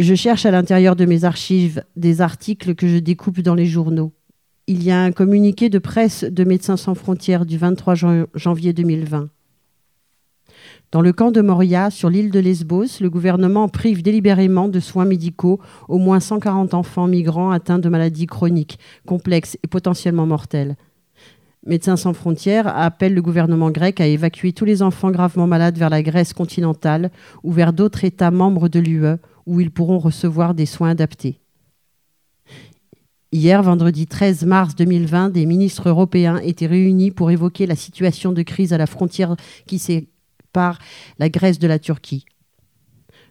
Je cherche à l'intérieur de mes archives des articles que je découpe dans les journaux. Il y a un communiqué de presse de Médecins sans frontières du 23 janvier 2020. Dans le camp de Moria, sur l'île de Lesbos, le gouvernement prive délibérément de soins médicaux au moins 140 enfants migrants atteints de maladies chroniques, complexes et potentiellement mortelles. Médecins sans frontières appelle le gouvernement grec à évacuer tous les enfants gravement malades vers la Grèce continentale ou vers d'autres États membres de l'UE où ils pourront recevoir des soins adaptés. Hier, vendredi 13 mars 2020, des ministres européens étaient réunis pour évoquer la situation de crise à la frontière qui par la Grèce de la Turquie.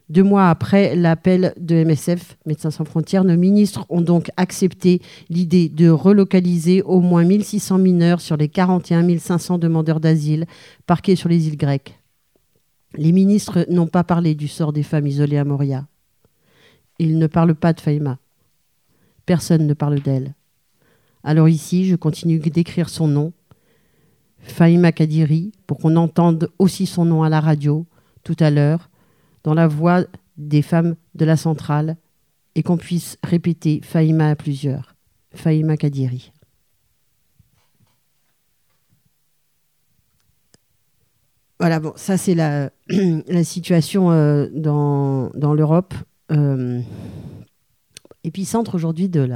Deux mois après l'appel de MSF, Médecins sans frontières, nos ministres ont donc accepté l'idée de relocaliser au moins 1600 mineurs sur les 41 500 demandeurs d'asile parqués sur les îles grecques. Les ministres n'ont pas parlé du sort des femmes isolées à Moria. Ils ne parlent pas de Faïma. Personne ne parle d'elle. Alors ici, je continue d'écrire son nom Faïma Kadiri, pour qu'on entende aussi son nom à la radio tout à l'heure, dans la voix des femmes de la centrale, et qu'on puisse répéter Faïma à plusieurs. Faïma Kadiri. Voilà, bon, ça c'est la, situation euh, dans l'Europe. Euh, épicentre aujourd'hui de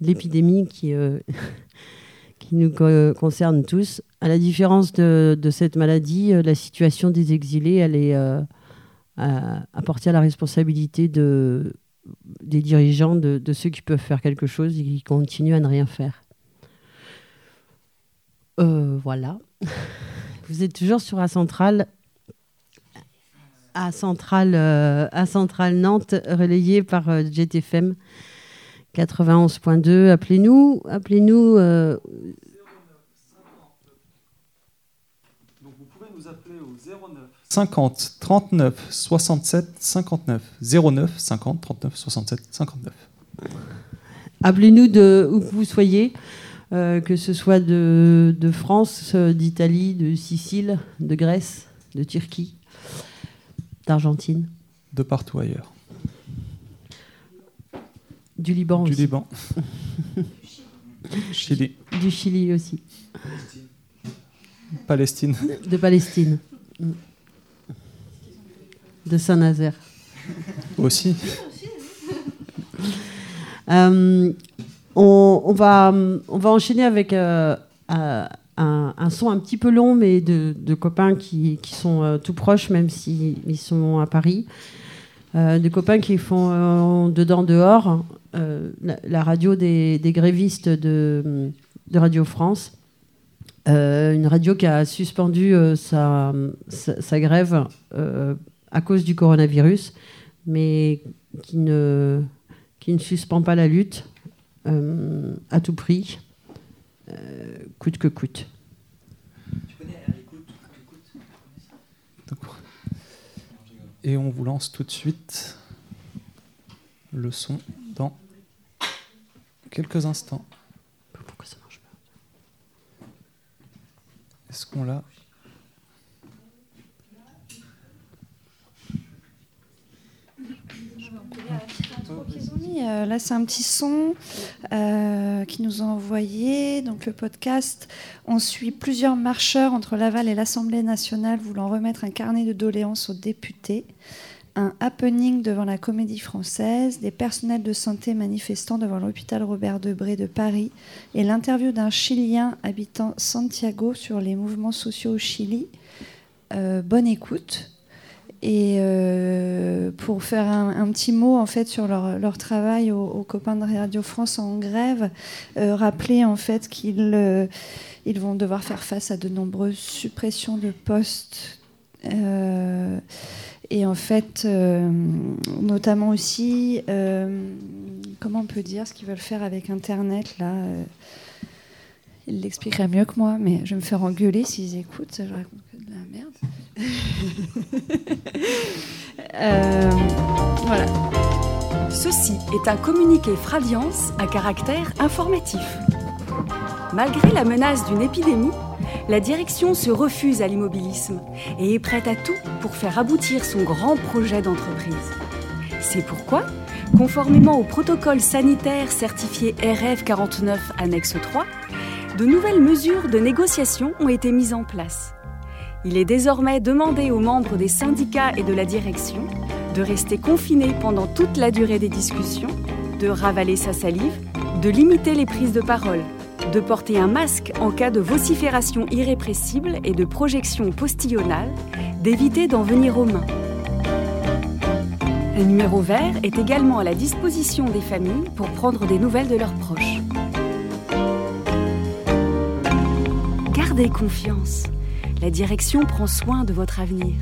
l'épidémie qui, euh, qui nous concerne tous. À la différence de, cette maladie, euh, la situation des exilés, elle est apportée à la responsabilité de, des dirigeants, de, ceux qui peuvent faire quelque chose et qui continuent à ne rien faire. Voilà. Vous êtes toujours sur la centrale à Centrale, à Centrale Nantes, relayée par GTFM 91.2. Appelez-nous, appelez-nous 50 39 67 59 09 50 39 67 59. Appelez-nous de où que vous soyez, euh, que ce soit de, de France, euh, d'Italie, de Sicile, de Grèce, de Turquie, d'Argentine. De partout ailleurs. Du Liban du aussi. Liban. Chili. Du Chili aussi. Palestine. De Palestine. De Saint-Nazaire. Aussi. Euh, on, va, on va enchaîner avec euh, un, son un petit peu long, mais de, de copains qui, sont euh, tout proches, même s'ils ils sont à Paris. des copains qui font dedans dehors la, radio des, grévistes de, de, Radio France. une radio qui a suspendu sa, sa, grève à cause du coronavirus, mais qui ne, qui ne suspend pas la lutte euh, à tout prix, euh, coûte que coûte. Et on vous lance tout de suite le son dans quelques instants. Pourquoi ça marche pas? Est-ce qu'on l'a? Qu'ils ont Euh, là, c'est un petit son euh, qui nous ont envoyé. Donc, le podcast, on suit plusieurs marcheurs entre Laval et l'Assemblée nationale voulant remettre un carnet de doléances aux députés. Un happening devant la Comédie Française, des personnels de santé manifestant devant l'hôpital Robert Debré de Paris et l'interview d'un Chilien habitant Santiago sur les mouvements sociaux au Chili. Euh, bonne écoute. Et euh, pour faire un, petit mot en fait sur leur, leur travail aux, copains de Radio France en grève, euh, rappeler en fait qu'ils euh, ils vont devoir faire face à de nombreuses suppressions de postes. Et en fait, notamment aussi, comment on peut dire ce qu'ils veulent faire avec Internet là Ils l'expliqueraient mieux que moi, mais je vais me faire engueuler s'ils écoutent. Je raconte que de la merde. Euh, voilà. Ceci est un communiqué Fradiance à caractère informatif. Malgré la menace d'une épidémie, la direction se refuse à l'immobilisme et est prête à tout pour faire aboutir son grand projet d'entreprise. C'est pourquoi, conformément au protocole sanitaire certifié RF 49 annexe 3, de nouvelles mesures de négociation ont été mises en place. Il est désormais demandé aux membres des syndicats et de la direction de rester confinés pendant toute la durée des discussions, de ravaler sa salive, de limiter les prises de parole, de porter un masque en cas de vocifération irrépressible et de projection postillonale, d'éviter d'en venir aux mains. Un numéro vert est également à la disposition des familles pour prendre des nouvelles de leurs proches. Gardez confiance. La direction prend soin de votre avenir.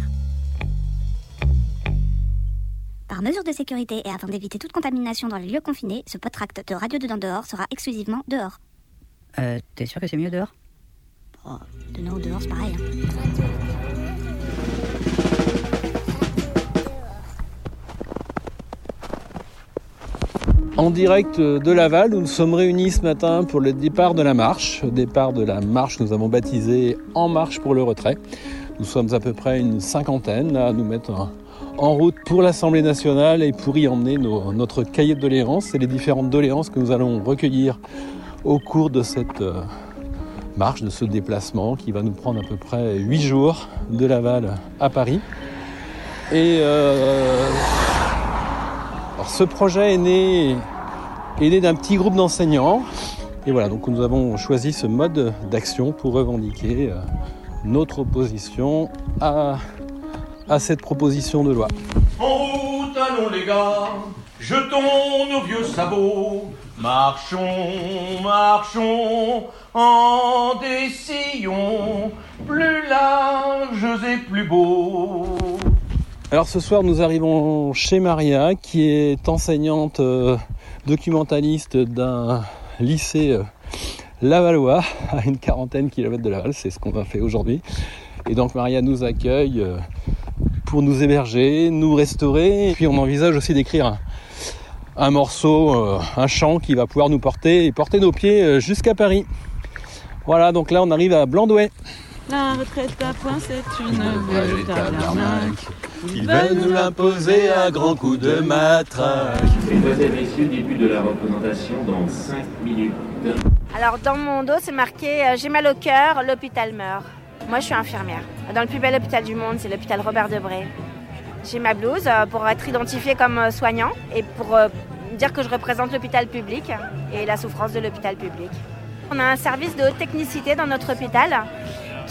Par mesure de sécurité et afin d'éviter toute contamination dans les lieux confinés, ce potract de Radio dedans dehors sera exclusivement dehors. Euh, t'es sûr que c'est mieux dehors? Oh, dedans ou dehors, c'est pareil. hein. En direct de Laval, nous nous sommes réunis ce matin pour le départ de la marche. Départ de la marche, nous avons baptisé En marche pour le retrait. Nous sommes à peu près une cinquantaine à nous mettre en, route pour l'Assemblée nationale et pour y emmener notre cahier de doléances et les différentes doléances que nous allons recueillir au cours de cette euh, marche, de ce déplacement qui va nous prendre à peu près 8 jours de Laval à Paris. Et euh, alors, ce projet est né, est né d'un petit groupe d'enseignants. Et voilà, donc nous avons choisi ce mode d'action pour revendiquer euh, notre opposition à, à cette proposition de loi. En route, allons les gars, jetons nos vieux sabots, marchons, marchons en des sillons plus larges et plus beaux. Alors ce soir, nous arrivons chez Maria, qui est enseignante euh, documentaliste d'un lycée euh, lavallois, à une quarantaine de kilomètres de Laval. C'est ce qu'on a fait aujourd'hui. Et donc Maria nous accueille euh, pour nous héberger, nous restaurer. Et puis on envisage aussi d'écrire un, un morceau, euh, un chant qui va pouvoir nous porter et porter nos pieds jusqu'à Paris. Voilà, donc là on arrive à Blandouet. La retraite à point, c'est une véritable arnaque. Ils veulent nous l'imposer à grands coups de matraque. Mesdemoiselles, Messieurs, début de la représentation dans 5 minutes. Alors dans mon dos, c'est marqué euh, J'ai mal au cœur, l'hôpital meurt. Moi, je suis infirmière. Dans le plus bel hôpital du monde, c'est l'hôpital Robert Debré. J'ai ma blouse euh, pour être identifiée comme euh, soignant et pour euh, dire que je représente l'hôpital public et la souffrance de l'hôpital public. On a un service de haute technicité dans notre hôpital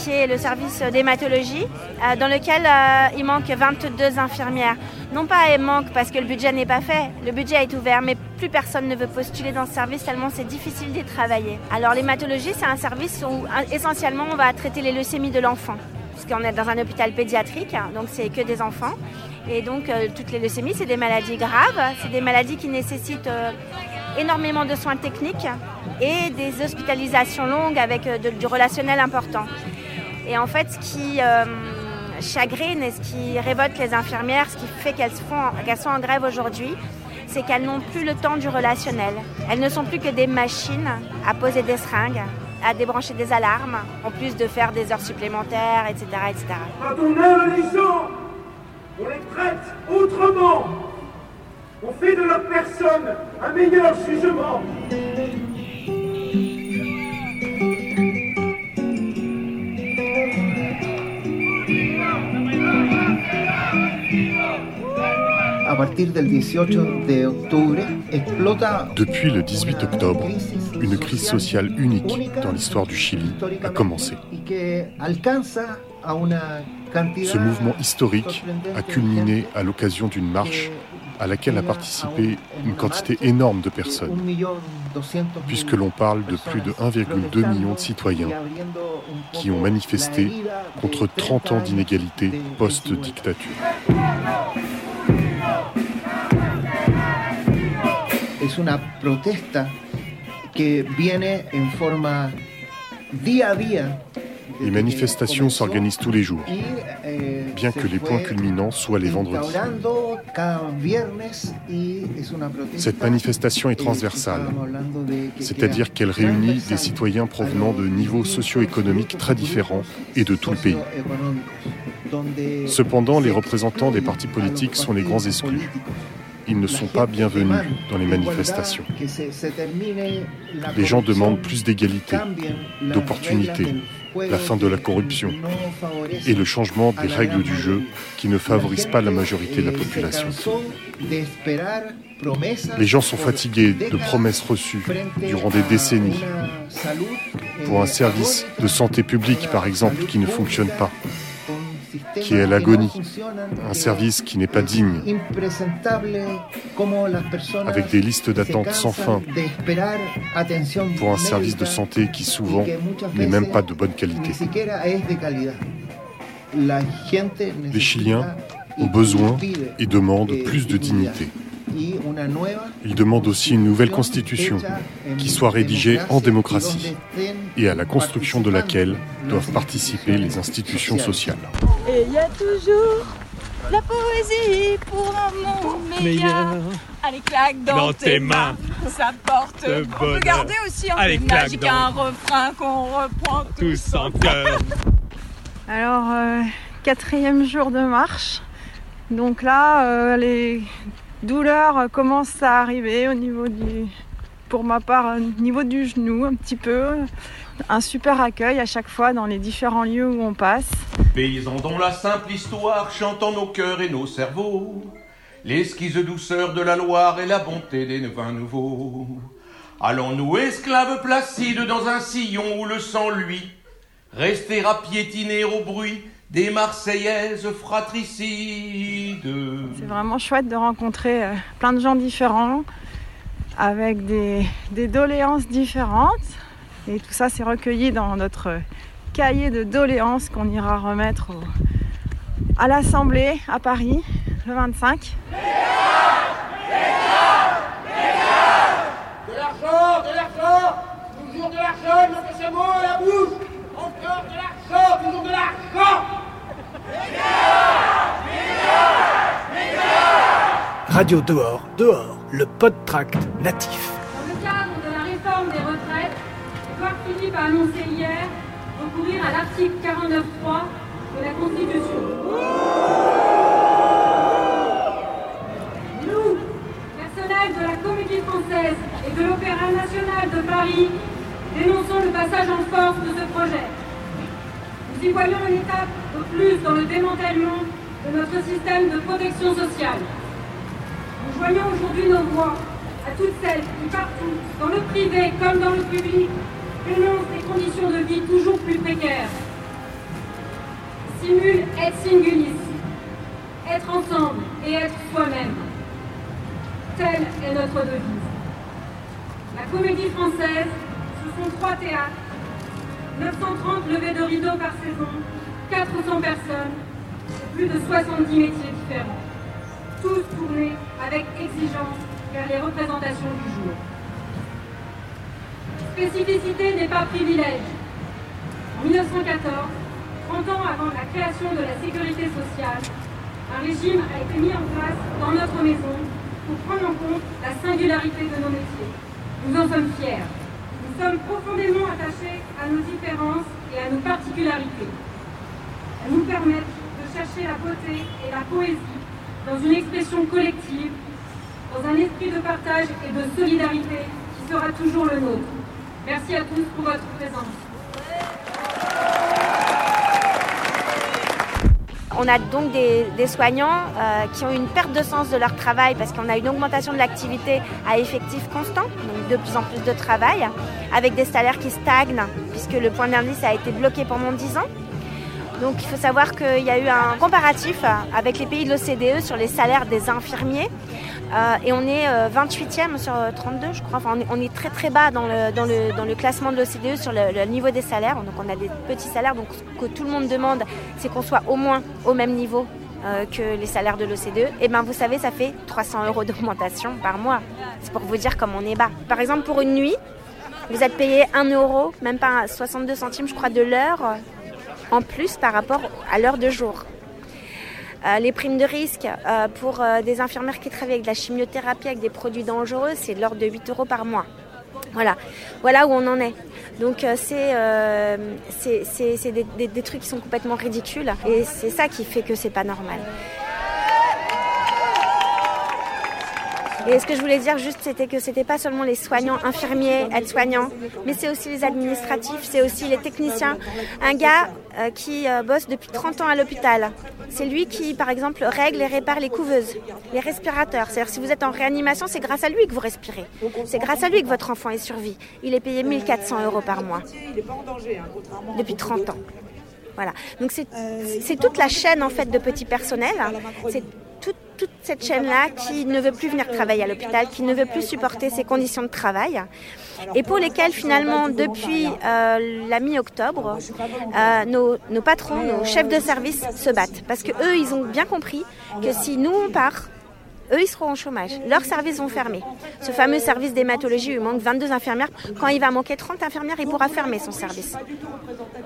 qui est le service d'hématologie, euh, dans lequel euh, il manque 22 infirmières. Non pas il manque parce que le budget n'est pas fait, le budget est ouvert, mais plus personne ne veut postuler dans ce service tellement c'est difficile d'y travailler. Alors l'hématologie, c'est un service où euh, essentiellement on va traiter les leucémies de l'enfant, puisqu'on est dans un hôpital pédiatrique, hein, donc c'est que des enfants. Et donc toutes les leucémies, c'est des maladies graves, c'est des maladies qui nécessitent énormément de soins techniques et des hospitalisations longues avec du relationnel important. Et en fait, ce qui euh, chagrine et ce qui révolte les infirmières, ce qui fait qu'elles sont en grève aujourd'hui, c'est qu'elles n'ont plus le temps du relationnel. Elles ne sont plus que des machines à poser des seringues, à débrancher des alarmes, en plus de faire des heures supplémentaires, etc. etc. Quand on aime les gens, on les traite autrement. On fait de leur personne un meilleur jugement. A partir del 18 de octubre explota Depuis le 18 octobre, une crise sociale unique dans l'histoire du Chili a commencé. Ce mouvement historique a culminé à l'occasion d'une marche à laquelle a participé une quantité énorme de personnes, puisque l'on parle de plus de 1,2 million de citoyens qui ont manifesté contre 30 ans d'inégalité post-dictature. Es una protesta que viene en forma día a día Les manifestations s'organisent tous les jours, eh, bien que les points culminants soient les vendredis. Cette manifestation est transversale, c'est-à-dire qu'elle réunit des citoyens provenant de niveaux socio-économiques très différents et de tout le pays. Cependant, les représentants des partis politiques sont les grands exclus. Ils ne sont pas bienvenus dans les manifestations. Les gens demandent plus d'égalité, d'opportunités, la fin de la corruption et le changement des règles du jeu qui ne favorisent pas la majorité de la population. Les gens sont fatigués de promesses reçues durant des décennies pour un service de santé publique, par exemple, qui ne fonctionne pas, qui est l'agonie, un service qui n'est pas digne, avec des listes d'attente sans fin. pour un service de santé qui souvent n'est même pas de bonne qualité. Les Chiliens ont besoin et demandent plus de dignité. Ils demandent aussi une nouvelle constitution qui soit rédigée en démocratie et à la construction de laquelle doivent participer les institutions sociales. Et il y a toujours la poésie pour un monde meilleur. Allez, claque dans, Dans tes mains. Ça porte. Le On peut garder aussi un Allez, peu claque magique, dans- un refrain qu'on reprend Tous en cœur. Alors, euh, quatrième jour de marche. Donc là, euh, les douleurs euh, commencent à arriver au niveau du, pour ma part, au niveau du genou un petit peu. Un super accueil à chaque fois dans les différents lieux où on passe. Paysans dont la simple histoire chante en nos cœurs et nos cerveaux, l'esquisse douceur de la Loire et la bonté des vins nouveaux. Allons-nous, esclaves placides, dans un sillon où le sang lui, rester à piétiner au bruit des Marseillaises fratricides C'est vraiment chouette de rencontrer euh, plein de gens différents avec des, des doléances différentes. Et tout ça, c'est recueilli dans notre cahier de doléances qu'on ira remettre au- à l'Assemblée à Paris le 25. De l'argent, de l'argent, toujours de l'argent, mot à la bouche. Encore de l'argent, toujours de l'argent. Radio Dehors, Dehors, le podtract natif. Dans le cadre de la réforme des retraites, Édouard Philippe a annoncé hier recourir à l'article 49.3 de la Constitution. Nous, personnel de la Comédie Française et de l'Opéra National de Paris, dénonçons le passage en force de ce projet. Nous y voyons une étape de plus dans le démantèlement de notre système de protection sociale. Joignons aujourd'hui nos voix à toutes celles qui, partout, dans le privé comme dans le public, dénoncent des conditions de vie toujours plus précaires. Simule et singulis, être ensemble et être soi-même. Telle est notre devise. La comédie française, ce sont trois théâtres, 930 levées de rideaux par saison, 400 personnes, plus de 70 métiers différents tous tournés avec exigence vers les représentations du jour. Spécificité n'est pas privilège. En 1914, 30 ans avant la création de la sécurité sociale, un régime a été mis en place dans notre maison pour prendre en compte la singularité de nos métiers. Nous en sommes fiers. Nous sommes profondément attachés à nos différences et à nos particularités. Elles nous permettent de chercher la beauté et la poésie dans une expression collective, dans un esprit de partage et de solidarité qui sera toujours le nôtre. Merci à tous pour votre présence. On a donc des, soignants euh, qui ont une perte de sens de leur travail parce qu'on a une augmentation de l'activité à effectif constant, donc de plus en plus de travail, avec des salaires qui stagnent puisque le point d'indice a été bloqué pendant 10 ans. Donc il faut savoir qu'il y a eu un comparatif avec les pays de l'OCDE sur les salaires des infirmiers. Euh, et on est 28e euh, sur 32, je crois. On, est, très très bas dans le, classement de l'OCDE sur le, niveau des salaires. Donc on a des petits salaires. Donc ce que tout le monde demande, c'est qu'on soit au moins au même niveau euh, que les salaires de l'OCDE. Et eh bien vous savez, ça fait 300 euros d'augmentation par mois. C'est pour vous dire comme on est bas. Par exemple, pour une nuit, vous êtes payé 1 euro, même pas 62 centimes, je crois, de l'heure en plus par rapport à l'heure de jour. Euh, les primes de risque euh, pour euh, des infirmières qui travaillent avec de la chimiothérapie, avec des produits dangereux, c'est de l'ordre de 8 euros par mois. Voilà, voilà où on en est. Donc c'est des, des, trucs qui sont complètement ridicules et c'est ça qui fait que c'est pas normal. Et ce que je voulais dire juste, c'était que c'était pas seulement les soignants, infirmiers, aides-soignants, mais c'est aussi les administratifs, c'est aussi les techniciens. Un gars euh, qui euh, bosse depuis 30 ans à l'hôpital, c'est lui qui, par exemple, règle et répare les couveuses, les respirateurs. C'est-à-dire si vous êtes en réanimation, c'est grâce à lui que vous respirez. C'est grâce à lui que votre enfant est survie. Il est payé 1400 euros par mois. Depuis 30 ans. Voilà. Donc c'est toute la chaîne en fait de petits personnels. Toute, cette chaîne-là qui ne veut plus venir travailler à l'hôpital, qui ne veut plus supporter ces conditions de travail, et pour lesquelles finalement, depuis euh, la mi-octobre, euh, nos, patrons, nos chefs de service se battent. Parce que eux, ils ont bien compris que si nous, on part, eux, ils seront en chômage. Leurs services vont fermer. Ce fameux service d'hématologie, il manque 22 infirmières. Quand il va manquer 30 infirmières, il pourra fermer son service.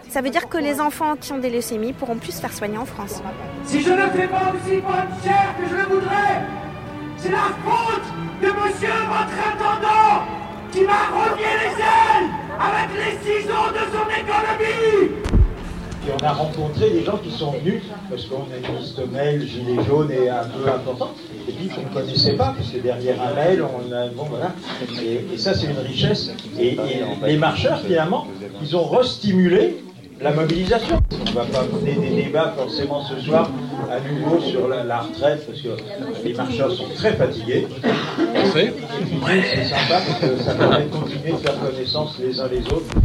Ça veut dire que les enfants qui ont des leucémies pourront plus se faire soigner en France. Si je ne fais pas aussi bonne chair que je le voudrais, c'est la faute de monsieur votre intendant qui m'a rogné les ailes avec les ciseaux de son économie on a rencontré des gens qui sont venus, parce qu'on a une liste mail, gilet jaune et un peu important, et puis qu'on ne connaissait pas, parce que derrière un mail, on a. Bon, voilà. Et, ça, c'est une richesse. Et, les marcheurs, finalement, ils ont restimulé la mobilisation. On ne va pas mener des débats forcément ce soir à nouveau sur la, retraite, parce que les marcheurs sont très fatigués. C'est sympa parce que ça permet de continuer de faire connaissance les uns les autres.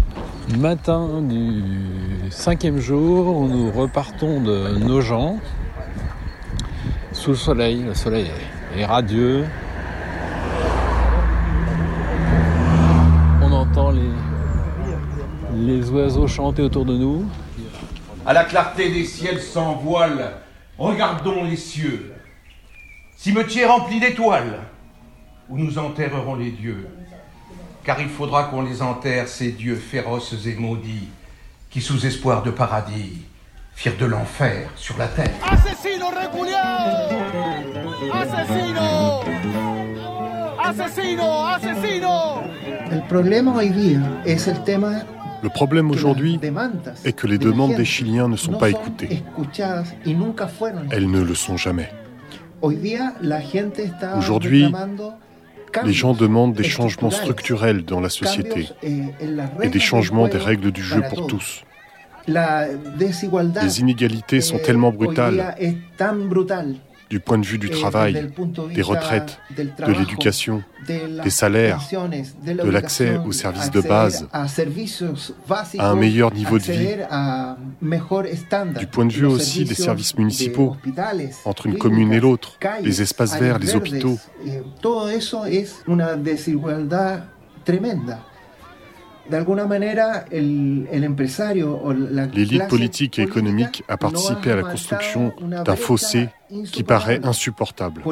Matin du cinquième jour, nous repartons de nos gens sous le soleil. Le soleil est radieux. On entend les, les oiseaux chanter autour de nous. À la clarté des ciels sans voile, regardons les cieux. Cimetière rempli d'étoiles, où nous enterrerons les dieux. Car il faudra qu'on les enterre, ces dieux féroces et maudits qui, sous espoir de paradis, firent de l'enfer sur la terre. Assassino Assassino Assassino Assassino Le problème le problème aujourd'hui est que les demandes des Chiliens ne sont pas écoutées. Elles ne le sont jamais. Aujourd'hui, les gens demandent des changements structurels dans la société et des changements des règles du jeu pour tous. Les inégalités sont tellement brutales du point de vue du travail, des retraites, de l'éducation, des salaires, de l'accès aux services de base, à un meilleur niveau de vie, du point de vue aussi des services municipaux, entre une commune et l'autre, les espaces verts, les hôpitaux. L'élite politique et économique a participé à la construction d'un fossé qui paraît insupportable.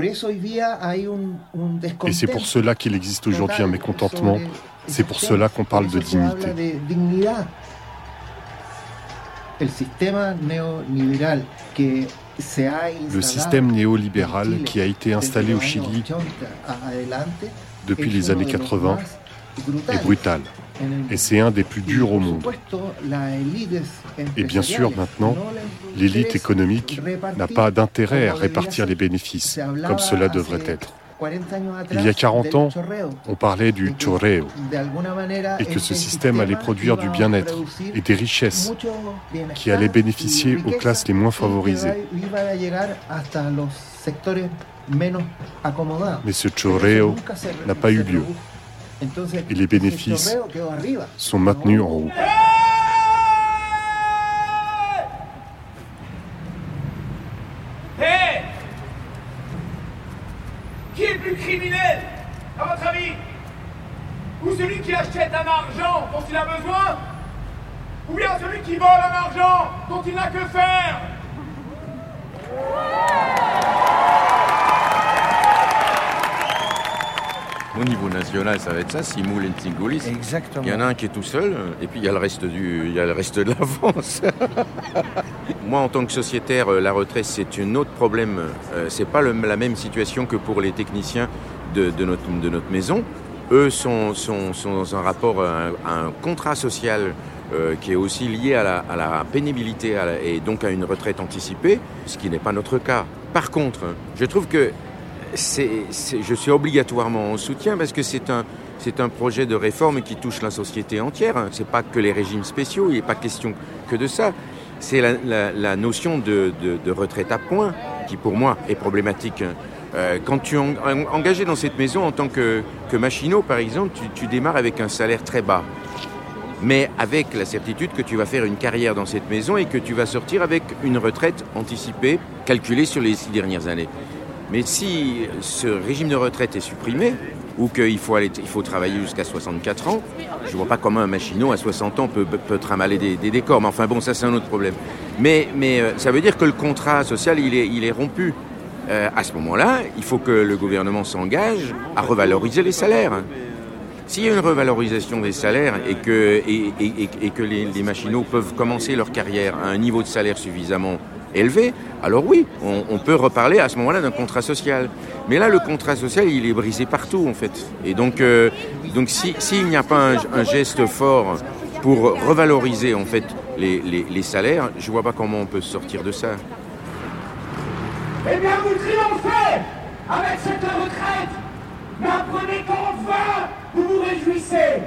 Et c'est pour cela qu'il existe aujourd'hui un mécontentement, c'est pour cela qu'on parle de dignité. Le système néolibéral Le système néolibéral qui a été installé au Chili depuis les années 80 est brutal. Et c'est un des plus durs au monde. Et bien sûr, maintenant, l'élite économique n'a pas d'intérêt à répartir les bénéfices, comme cela devrait être. Il y a 40 ans, on parlait du chorreo et que ce système allait produire du bien-être et des richesses qui allaient bénéficier aux classes les moins favorisées. Mais ce chorreo n'a pas eu lieu et les bénéfices sont maintenus en haut. Qui est plus criminel, à votre avis Ou celui qui achète un argent dont il a besoin? Ou bien celui qui vole un argent dont il n'a que faire? Au niveau national, ça va être ça, Simoul et Tingoulis. Exactement. Il y en a un qui est tout seul, et puis il y a le reste, du, il y a le reste de la France. Moi, en tant que sociétaire, euh, la retraite, c'est un autre problème. Euh, c'est pas le, la même situation que pour les techniciens de, de, notre, de notre maison. Eux sont, sont, sont dans un rapport à un, à un contrat social euh, qui est aussi lié à la, à la pénibilité à la, et donc à une retraite anticipée, ce qui n'est pas notre cas. Par contre, je trouve que je suis obligatoirement en soutien parce que c'est un, un projet de réforme qui touche la société entière. C'est pas que les régimes spéciaux, il n'est pas question que de ça. C'est la, notion de, retraite à points qui, pour moi, est problématique. Euh, quand tu es en, engagé dans cette maison en tant que, machinot, par exemple, tu démarres avec un salaire très bas mais avec la certitude que tu vas faire une carrière dans cette maison et que tu vas sortir avec une retraite anticipée, calculée sur les six dernières années. Mais si ce régime de retraite est supprimé, ou qu'il faut, travailler jusqu'à 64 ans, je ne vois pas comment un machinot à 60 ans peut, peut tramaler des, des, décors. Mais enfin bon, ça c'est un autre problème. Mais, euh, ça veut dire que le contrat social, il est, rompu. Euh, à ce moment-là, il faut que le gouvernement s'engage à revaloriser les salaires. S'il y a une revalorisation des salaires et que les, les machinaux peuvent commencer leur carrière à un niveau de salaire suffisamment élevé, alors oui, on, peut reparler à ce moment-là d'un contrat social. Mais là, le contrat social, il est brisé partout, en fait. Et donc, euh, donc s'il si, n'y a pas un, geste fort pour revaloriser, en fait, les, les, les salaires, je ne vois pas comment on peut sortir de ça. Eh bien, vous triomphez avec cette retraite Mais apprenez qu'enfin, vous vous réjouissez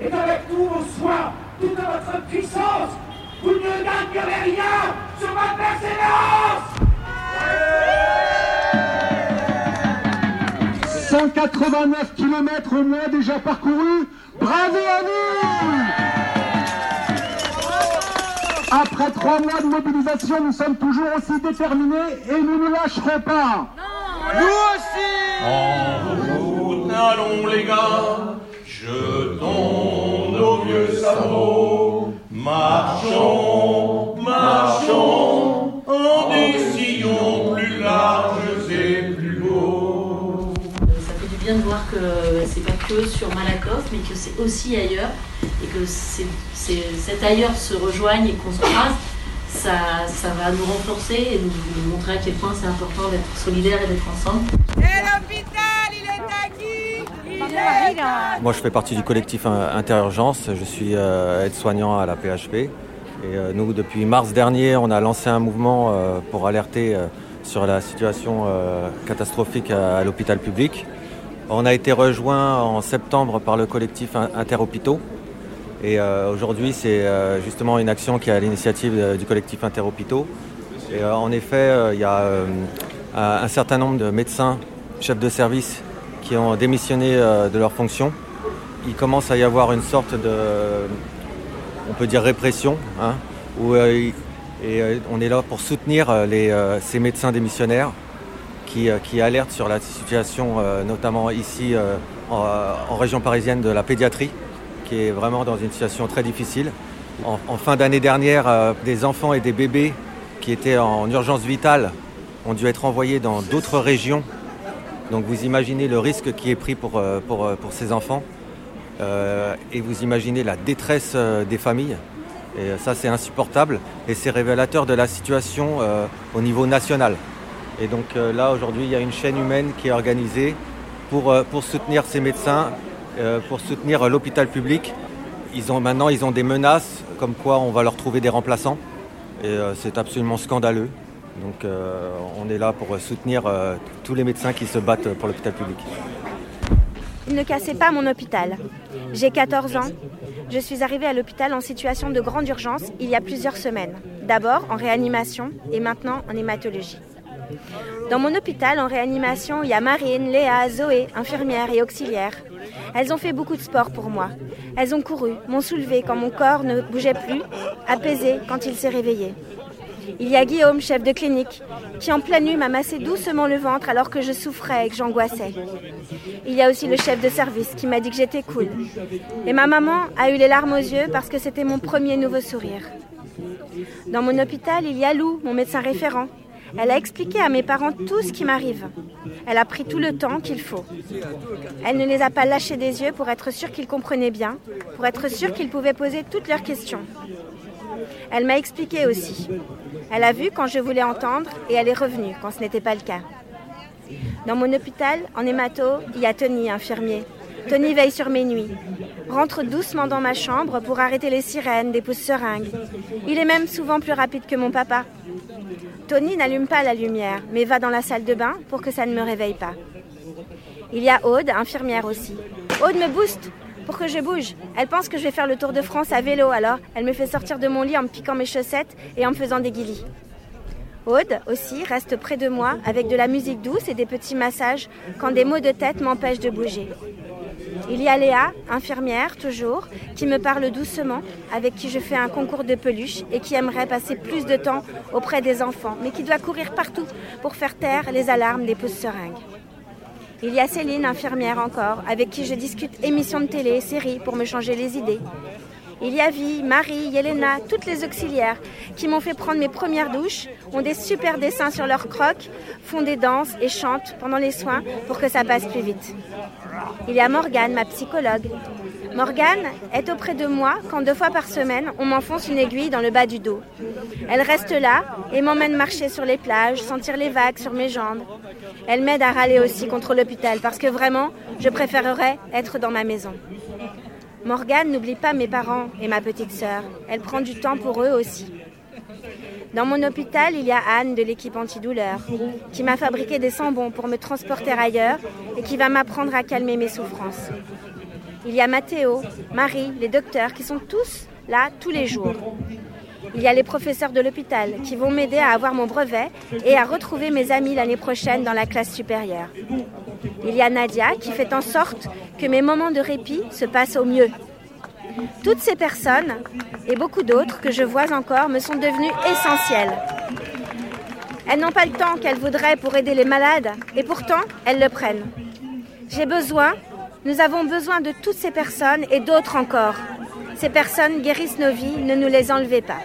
Et qu'avec tous vos soins, toute votre puissance, vous ne gagnerez rien sur ma persévérance. 189 km au moins déjà parcourus. Bravo à nous Après trois mois de mobilisation, nous sommes toujours aussi déterminés et nous ne lâcherons pas. Non, nous aussi. En route, allons les gars, jetons nos vieux sabots, marchons, marchons, en des sillons plus larges et plus beaux. Ça fait du bien de voir que c'est pas que sur Malakoff, mais que c'est aussi ailleurs, et que c'est, cet ailleurs se rejoigne et qu'on se croise. Ça, ça, va nous renforcer et nous, nous, montrer à quel point c'est important d'être solidaire et d'être ensemble. Et l'hôpital, il est acquis il est Moi, je fais partie du collectif Interurgence. Je suis euh, aide-soignant à la PHP. Et euh, nous, depuis mars dernier, on a lancé un mouvement euh, pour alerter sur la situation catastrophique à, l'hôpital public. On a été rejoint en septembre par le collectif Interhôpitaux. Et aujourd'hui, c'est justement une action qui est à l'initiative du collectif Interhôpitaux. Et en effet, il y a un certain nombre de médecins, chefs de service, qui ont démissionné de leurs fonctions. Il commence à y avoir une sorte de, on peut dire, répression, hein, où et on est là pour soutenir les, ces médecins démissionnaires qui, qui alertent sur la situation, notamment ici en, région parisienne, de la pédiatrie qui est vraiment dans une situation très difficile. En, fin d'année dernière, euh, des enfants et des bébés qui étaient en urgence vitale ont dû être envoyés dans d'autres régions. Donc vous imaginez le risque qui est pris pour, pour, pour ces enfants. Euh, et vous imaginez la détresse euh, des familles. Et ça, c'est insupportable et c'est révélateur de la situation au niveau national. Et donc là, aujourd'hui, il y a une chaîne humaine qui est organisée pour, pour soutenir ces médecins, pour soutenir l'hôpital public. Ils ont, maintenant, ils ont des menaces comme quoi on va leur trouver des remplaçants. Et c'est absolument scandaleux. Donc on est là pour soutenir tous les médecins qui se battent pour l'hôpital public. Ne cassez pas mon hôpital. J'ai 14 ans. Je suis arrivée à l'hôpital en situation de grande urgence il y a plusieurs semaines. D'abord en réanimation et maintenant en hématologie. Dans mon hôpital en réanimation, il y a Marine, Léa, Zoé, infirmières et auxiliaires. Elles ont fait beaucoup de sport pour moi. Elles ont couru, m'ont soulevé quand mon corps ne bougeait plus, apaisé quand il s'est réveillé. Il y a Guillaume, chef de clinique, qui en pleine nuit m'a massé doucement le ventre alors que je souffrais et que j'angoissais. Il y a aussi le chef de service qui m'a dit que j'étais cool. Et ma maman a eu les larmes aux yeux parce que c'était mon premier nouveau sourire. Dans mon hôpital, il y a Lou, mon médecin référent. Elle a expliqué à mes parents tout ce qui m'arrive. Elle a pris tout le temps qu'il faut. Elle ne les a pas lâchés des yeux pour être sûre qu'ils comprenaient bien, pour être sûre qu'ils pouvaient poser toutes leurs questions. Elle m'a expliqué aussi. Elle a vu quand je voulais entendre et elle est revenue quand ce n'était pas le cas. Dans mon hôpital, en hémato, il y a Tony, infirmier. Tony veille sur mes nuits. Rentre doucement dans ma chambre pour arrêter les sirènes des pousses seringues. Il est même souvent plus rapide que mon papa. Tony n'allume pas la lumière, mais va dans la salle de bain pour que ça ne me réveille pas. Il y a Aude, infirmière aussi. Aude me booste pour que je bouge. Elle pense que je vais faire le tour de France à vélo, alors elle me fait sortir de mon lit en me piquant mes chaussettes et en me faisant des guilis. Aude aussi reste près de moi avec de la musique douce et des petits massages quand des maux de tête m'empêchent de bouger. Il y a Léa, infirmière toujours, qui me parle doucement, avec qui je fais un concours de peluche et qui aimerait passer plus de temps auprès des enfants, mais qui doit courir partout pour faire taire les alarmes des pousses seringues. Il y a Céline, infirmière encore, avec qui je discute émissions de télé, séries pour me changer les idées. Il y a Vie, Marie, Yelena, toutes les auxiliaires qui m'ont fait prendre mes premières douches, ont des super dessins sur leurs crocs, font des danses et chantent pendant les soins pour que ça passe plus vite. Il y a Morgane, ma psychologue. Morgane est auprès de moi quand deux fois par semaine, on m'enfonce une aiguille dans le bas du dos. Elle reste là et m'emmène marcher sur les plages, sentir les vagues sur mes jambes. Elle m'aide à râler aussi contre l'hôpital parce que vraiment, je préférerais être dans ma maison. Morgane n'oublie pas mes parents et ma petite sœur. Elle prend du temps pour eux aussi. Dans mon hôpital, il y a Anne de l'équipe antidouleur qui m'a fabriqué des sambons pour me transporter ailleurs et qui va m'apprendre à calmer mes souffrances. Il y a Mathéo, Marie, les docteurs qui sont tous là tous les jours. Il y a les professeurs de l'hôpital qui vont m'aider à avoir mon brevet et à retrouver mes amis l'année prochaine dans la classe supérieure. Il y a Nadia qui fait en sorte que mes moments de répit se passent au mieux. Toutes ces personnes et beaucoup d'autres que je vois encore me sont devenues essentielles. Elles n'ont pas le temps qu'elles voudraient pour aider les malades et pourtant elles le prennent. J'ai besoin, nous avons besoin de toutes ces personnes et d'autres encore. Ces personnes guérissent nos vies, ne nous les enlevez pas.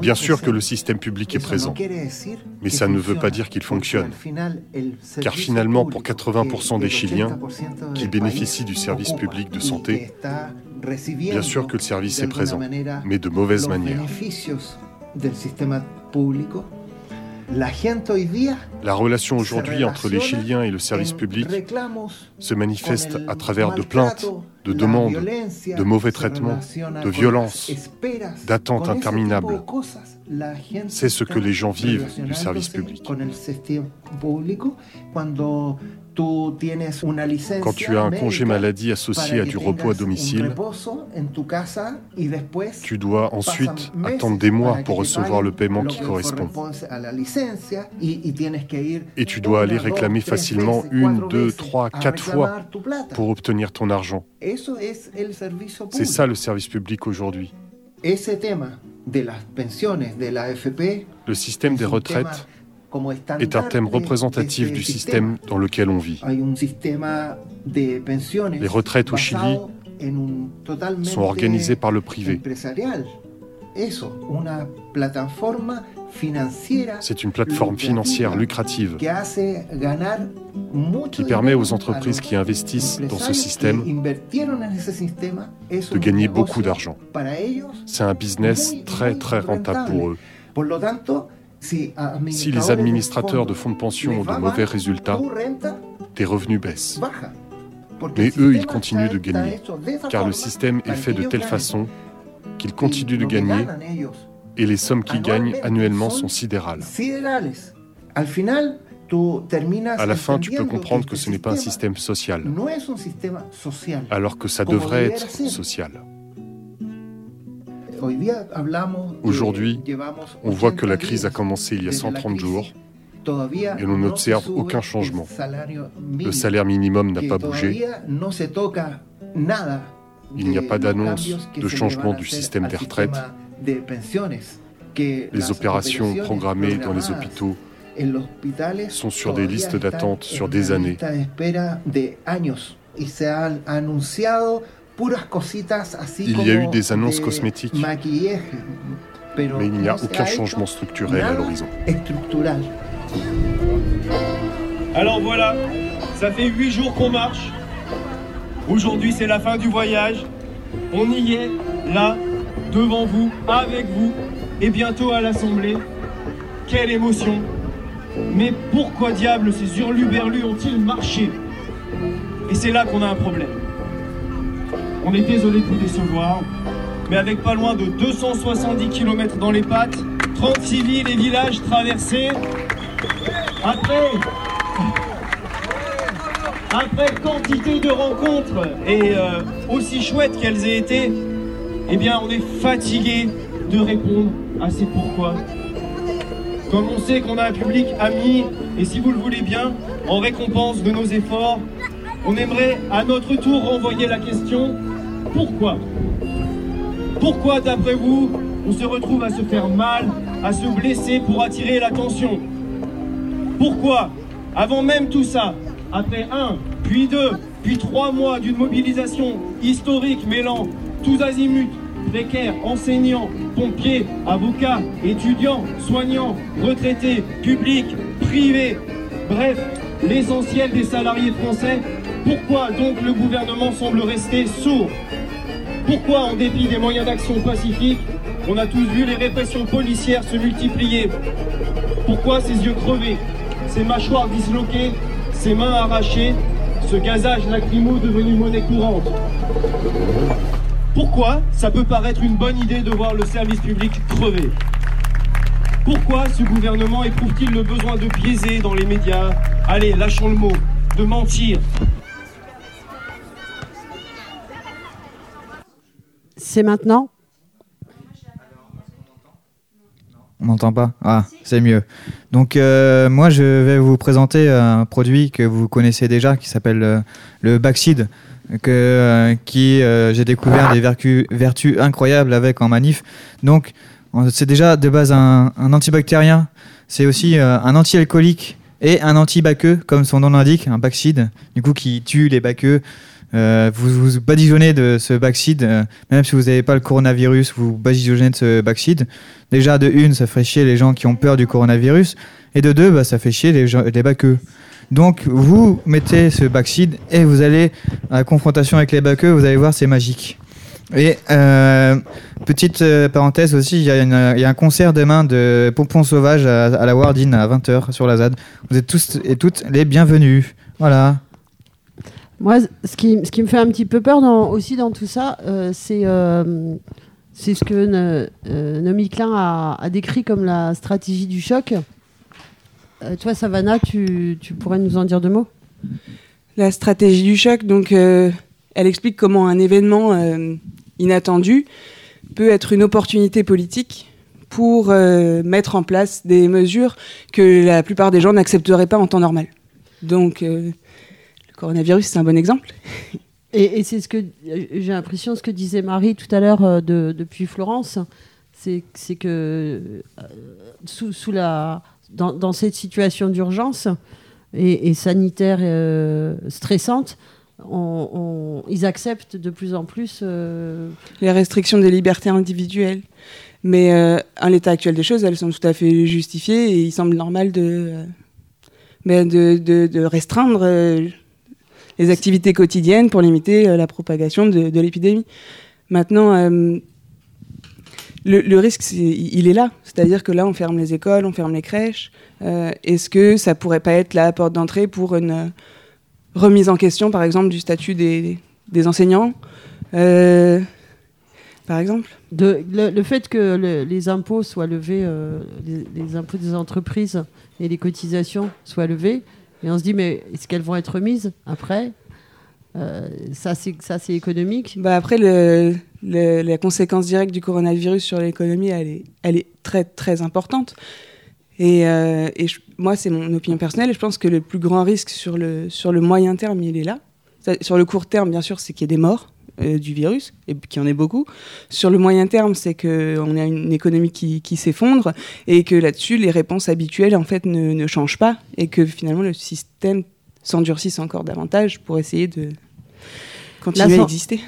Bien sûr que le système public est présent, mais ça ne veut pas dire qu'il fonctionne. Car finalement, pour 80% des Chiliens qui bénéficient du service public de santé, bien sûr que le service est présent, mais de mauvaise manière. La relation aujourd'hui entre les Chiliens et le service public se manifeste à travers de plaintes, de demandes, de mauvais traitements, de violences, d'attentes interminables. C'est ce que les gens vivent du service public. Quand tu as un congé maladie associé à du repos à domicile, tu dois ensuite attendre des mois pour recevoir le paiement qui correspond. Et tu dois aller réclamer facilement une, deux, trois, quatre fois pour obtenir ton argent. C'est ça le service public aujourd'hui. Le système des retraites est un thème représentatif du système dans lequel on vit. Les retraites au Chili sont organisées par le privé. C'est une plateforme financière lucrative qui permet aux entreprises qui investissent dans ce système de gagner beaucoup d'argent. C'est un business très très rentable pour eux. Si les administrateurs de fonds de pension ont de mauvais résultats, des revenus baissent. Mais eux, ils continuent de gagner, car le système est fait de telle façon qu'ils continuent de gagner et les sommes qu'ils gagnent annuellement sont sidérales. À la fin, tu peux comprendre que ce n'est pas un système social, alors que ça devrait être social. Aujourd'hui, on voit que la crise a commencé il y a 130 jours et l'on n'observe aucun changement. Le salaire minimum n'a pas bougé. Il n'y a pas d'annonce de changement du système des retraites. Les opérations programmées dans les hôpitaux sont sur des listes d'attente sur des années. Il y a eu des annonces cosmétiques, mais il n'y a aucun changement structurel à l'horizon. Alors voilà, ça fait huit jours qu'on marche. Aujourd'hui, c'est la fin du voyage. On y est, là, devant vous, avec vous, et bientôt à l'Assemblée. Quelle émotion Mais pourquoi diable ces hurluberlus ont-ils marché? Et c'est là qu'on a un problème. On est désolé de vous décevoir, mais avec pas loin de 270 km dans les pattes, 36 villes et villages traversés, après, après quantité de rencontres et euh, aussi chouettes qu'elles aient été, eh bien on est fatigué de répondre à ces pourquoi. Comme on sait qu'on a un public ami, et si vous le voulez bien, en récompense de nos efforts, on aimerait à notre tour renvoyer la question pourquoi Pourquoi, d'après vous, on se retrouve à se faire mal, à se blesser pour attirer l'attention Pourquoi, avant même tout ça, après un, puis deux, puis trois mois d'une mobilisation historique mêlant tous azimuts, précaires, enseignants, pompiers, avocats, étudiants, soignants, retraités, publics, privés, bref, l'essentiel des salariés français, pourquoi donc le gouvernement semble rester sourd pourquoi, en dépit des moyens d'action pacifiques, on a tous vu les répressions policières se multiplier Pourquoi ces yeux crevés, ces mâchoires disloquées, ces mains arrachées, ce gazage lacrymo devenu monnaie courante Pourquoi ça peut paraître une bonne idée de voir le service public crever Pourquoi ce gouvernement éprouve-t-il le besoin de biaiser dans les médias? Allez, lâchons le mot, de mentir, C'est maintenant On n'entend pas Ah, c'est mieux. Donc euh, moi, je vais vous présenter un produit que vous connaissez déjà qui s'appelle euh, le Backseed, que, euh, qui j'ai découvert des vertus, vertus, incroyables avec en manif. Donc c'est déjà de base un, antibactérien, c'est aussi un anti-alcoolique et un anti-baqueux, comme son nom l'indique, un Backseed, du coup qui tue les baqueux. Euh, vous vous badigeonnez de ce backseed, euh, même si vous n'avez pas le coronavirus, vous badigeonnez de ce backseed. Déjà, de une, ça ferait chier les gens qui ont peur du coronavirus, et de deux, bah, ça fait chier les, baqueux. Donc, vous mettez ce backseed et vous allez à la confrontation avec les baqueux, vous allez voir, c'est magique. Et euh, petite parenthèse aussi, il y, a un concert demain de Pompon Sauvage à, à la Wardine à 20h sur la ZAD. Vous êtes tous et toutes les bienvenus. Voilà. Moi, ce qui, me fait un petit peu peur dans, aussi dans tout ça, euh, c'est euh, c'est ce que euh, Nomi Klein a, a, décrit comme la stratégie du choc. toi, Savannah, tu, tu, pourrais nous en dire deux mots? La stratégie du choc, donc, elle explique comment un événement inattendu peut être une opportunité politique pour mettre en place des mesures que la plupart des gens n'accepteraient pas en temps normal. Donc, coronavirus, c'est un bon exemple. Et, c'est ce que j'ai l'impression, ce que disait Marie tout à l'heure euh, depuis Florence, c'est que euh, sous, la, dans, cette situation d'urgence et, sanitaire euh, stressante, ils acceptent de plus en plus les restrictions des libertés individuelles. Mais euh, à l'état actuel des choses, elles sont tout à fait justifiées et il semble normal de, euh, de, restreindre euh, les activités quotidiennes pour limiter la propagation de, l'épidémie. Maintenant, le, risque, il est là. C'est-à-dire que là, on ferme les écoles, on ferme les crèches. Est-ce que ça pourrait pas être la porte d'entrée pour une remise en question, par exemple, du statut des, enseignants par exemple? Le, fait que les impôts soient levés, euh, les, impôts des entreprises et les cotisations soient levées, et on se dit, mais est-ce qu'elles vont être remises après euh, ça, c'est économique. Bah après, le, la conséquence directe du coronavirus sur l'économie, elle est, elle est très, très importante. Et, euh, et moi, c'est mon opinion personnelle. Je pense que le plus grand risque sur le, sur le moyen terme, il est là. sur le court terme, bien sûr, c'est qu'il y ait des morts. Euh, du virus, et qui en est beaucoup. Sur le moyen terme, c'est qu'on a une économie qui, s'effondre et que là-dessus, les réponses habituelles en fait ne, changent pas et que finalement le système s'endurcisse encore davantage pour essayer de continuer à exister.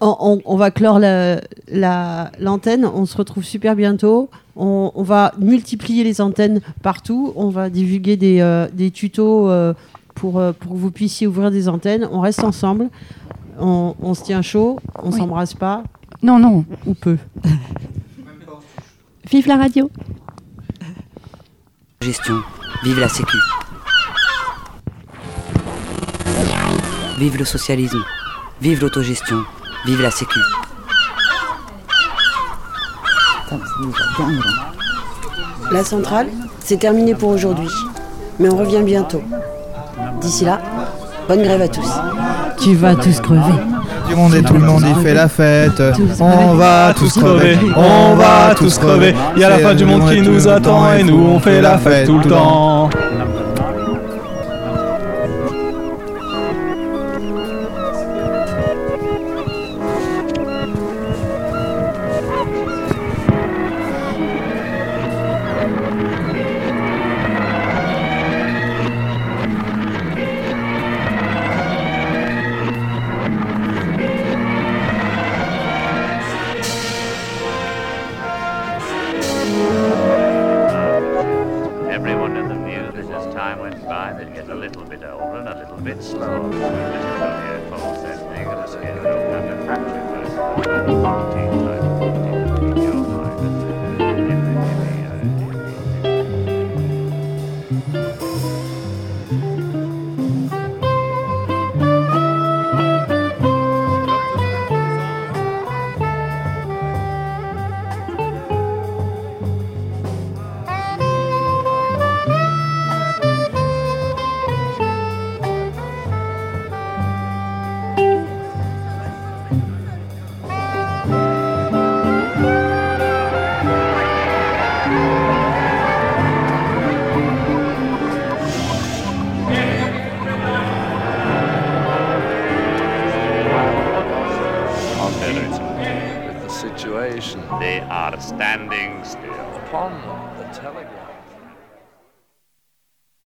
On, va clore l'antenne, on se retrouve super bientôt. On, va multiplier les antennes partout, on va divulguer des, euh, tutos euh, pour, pour que vous puissiez ouvrir des antennes. On reste ensemble on, se tient chaud, on s'embrasse pas. Non, non. Ou peu. Vive la radio. Gestion. Vive la sécu. Vive le socialisme. Vive l'autogestion. Vive la sécu. La centrale, c'est terminé pour aujourd'hui. Mais on revient bientôt. D'ici là, bonne grève à tous. Tu vas tous crever. Du monde et tout le monde y fait la fête. On va tous crever. On va tous crever. Il y a la fin du monde qui nous attend et nous on fait la fête tout le temps.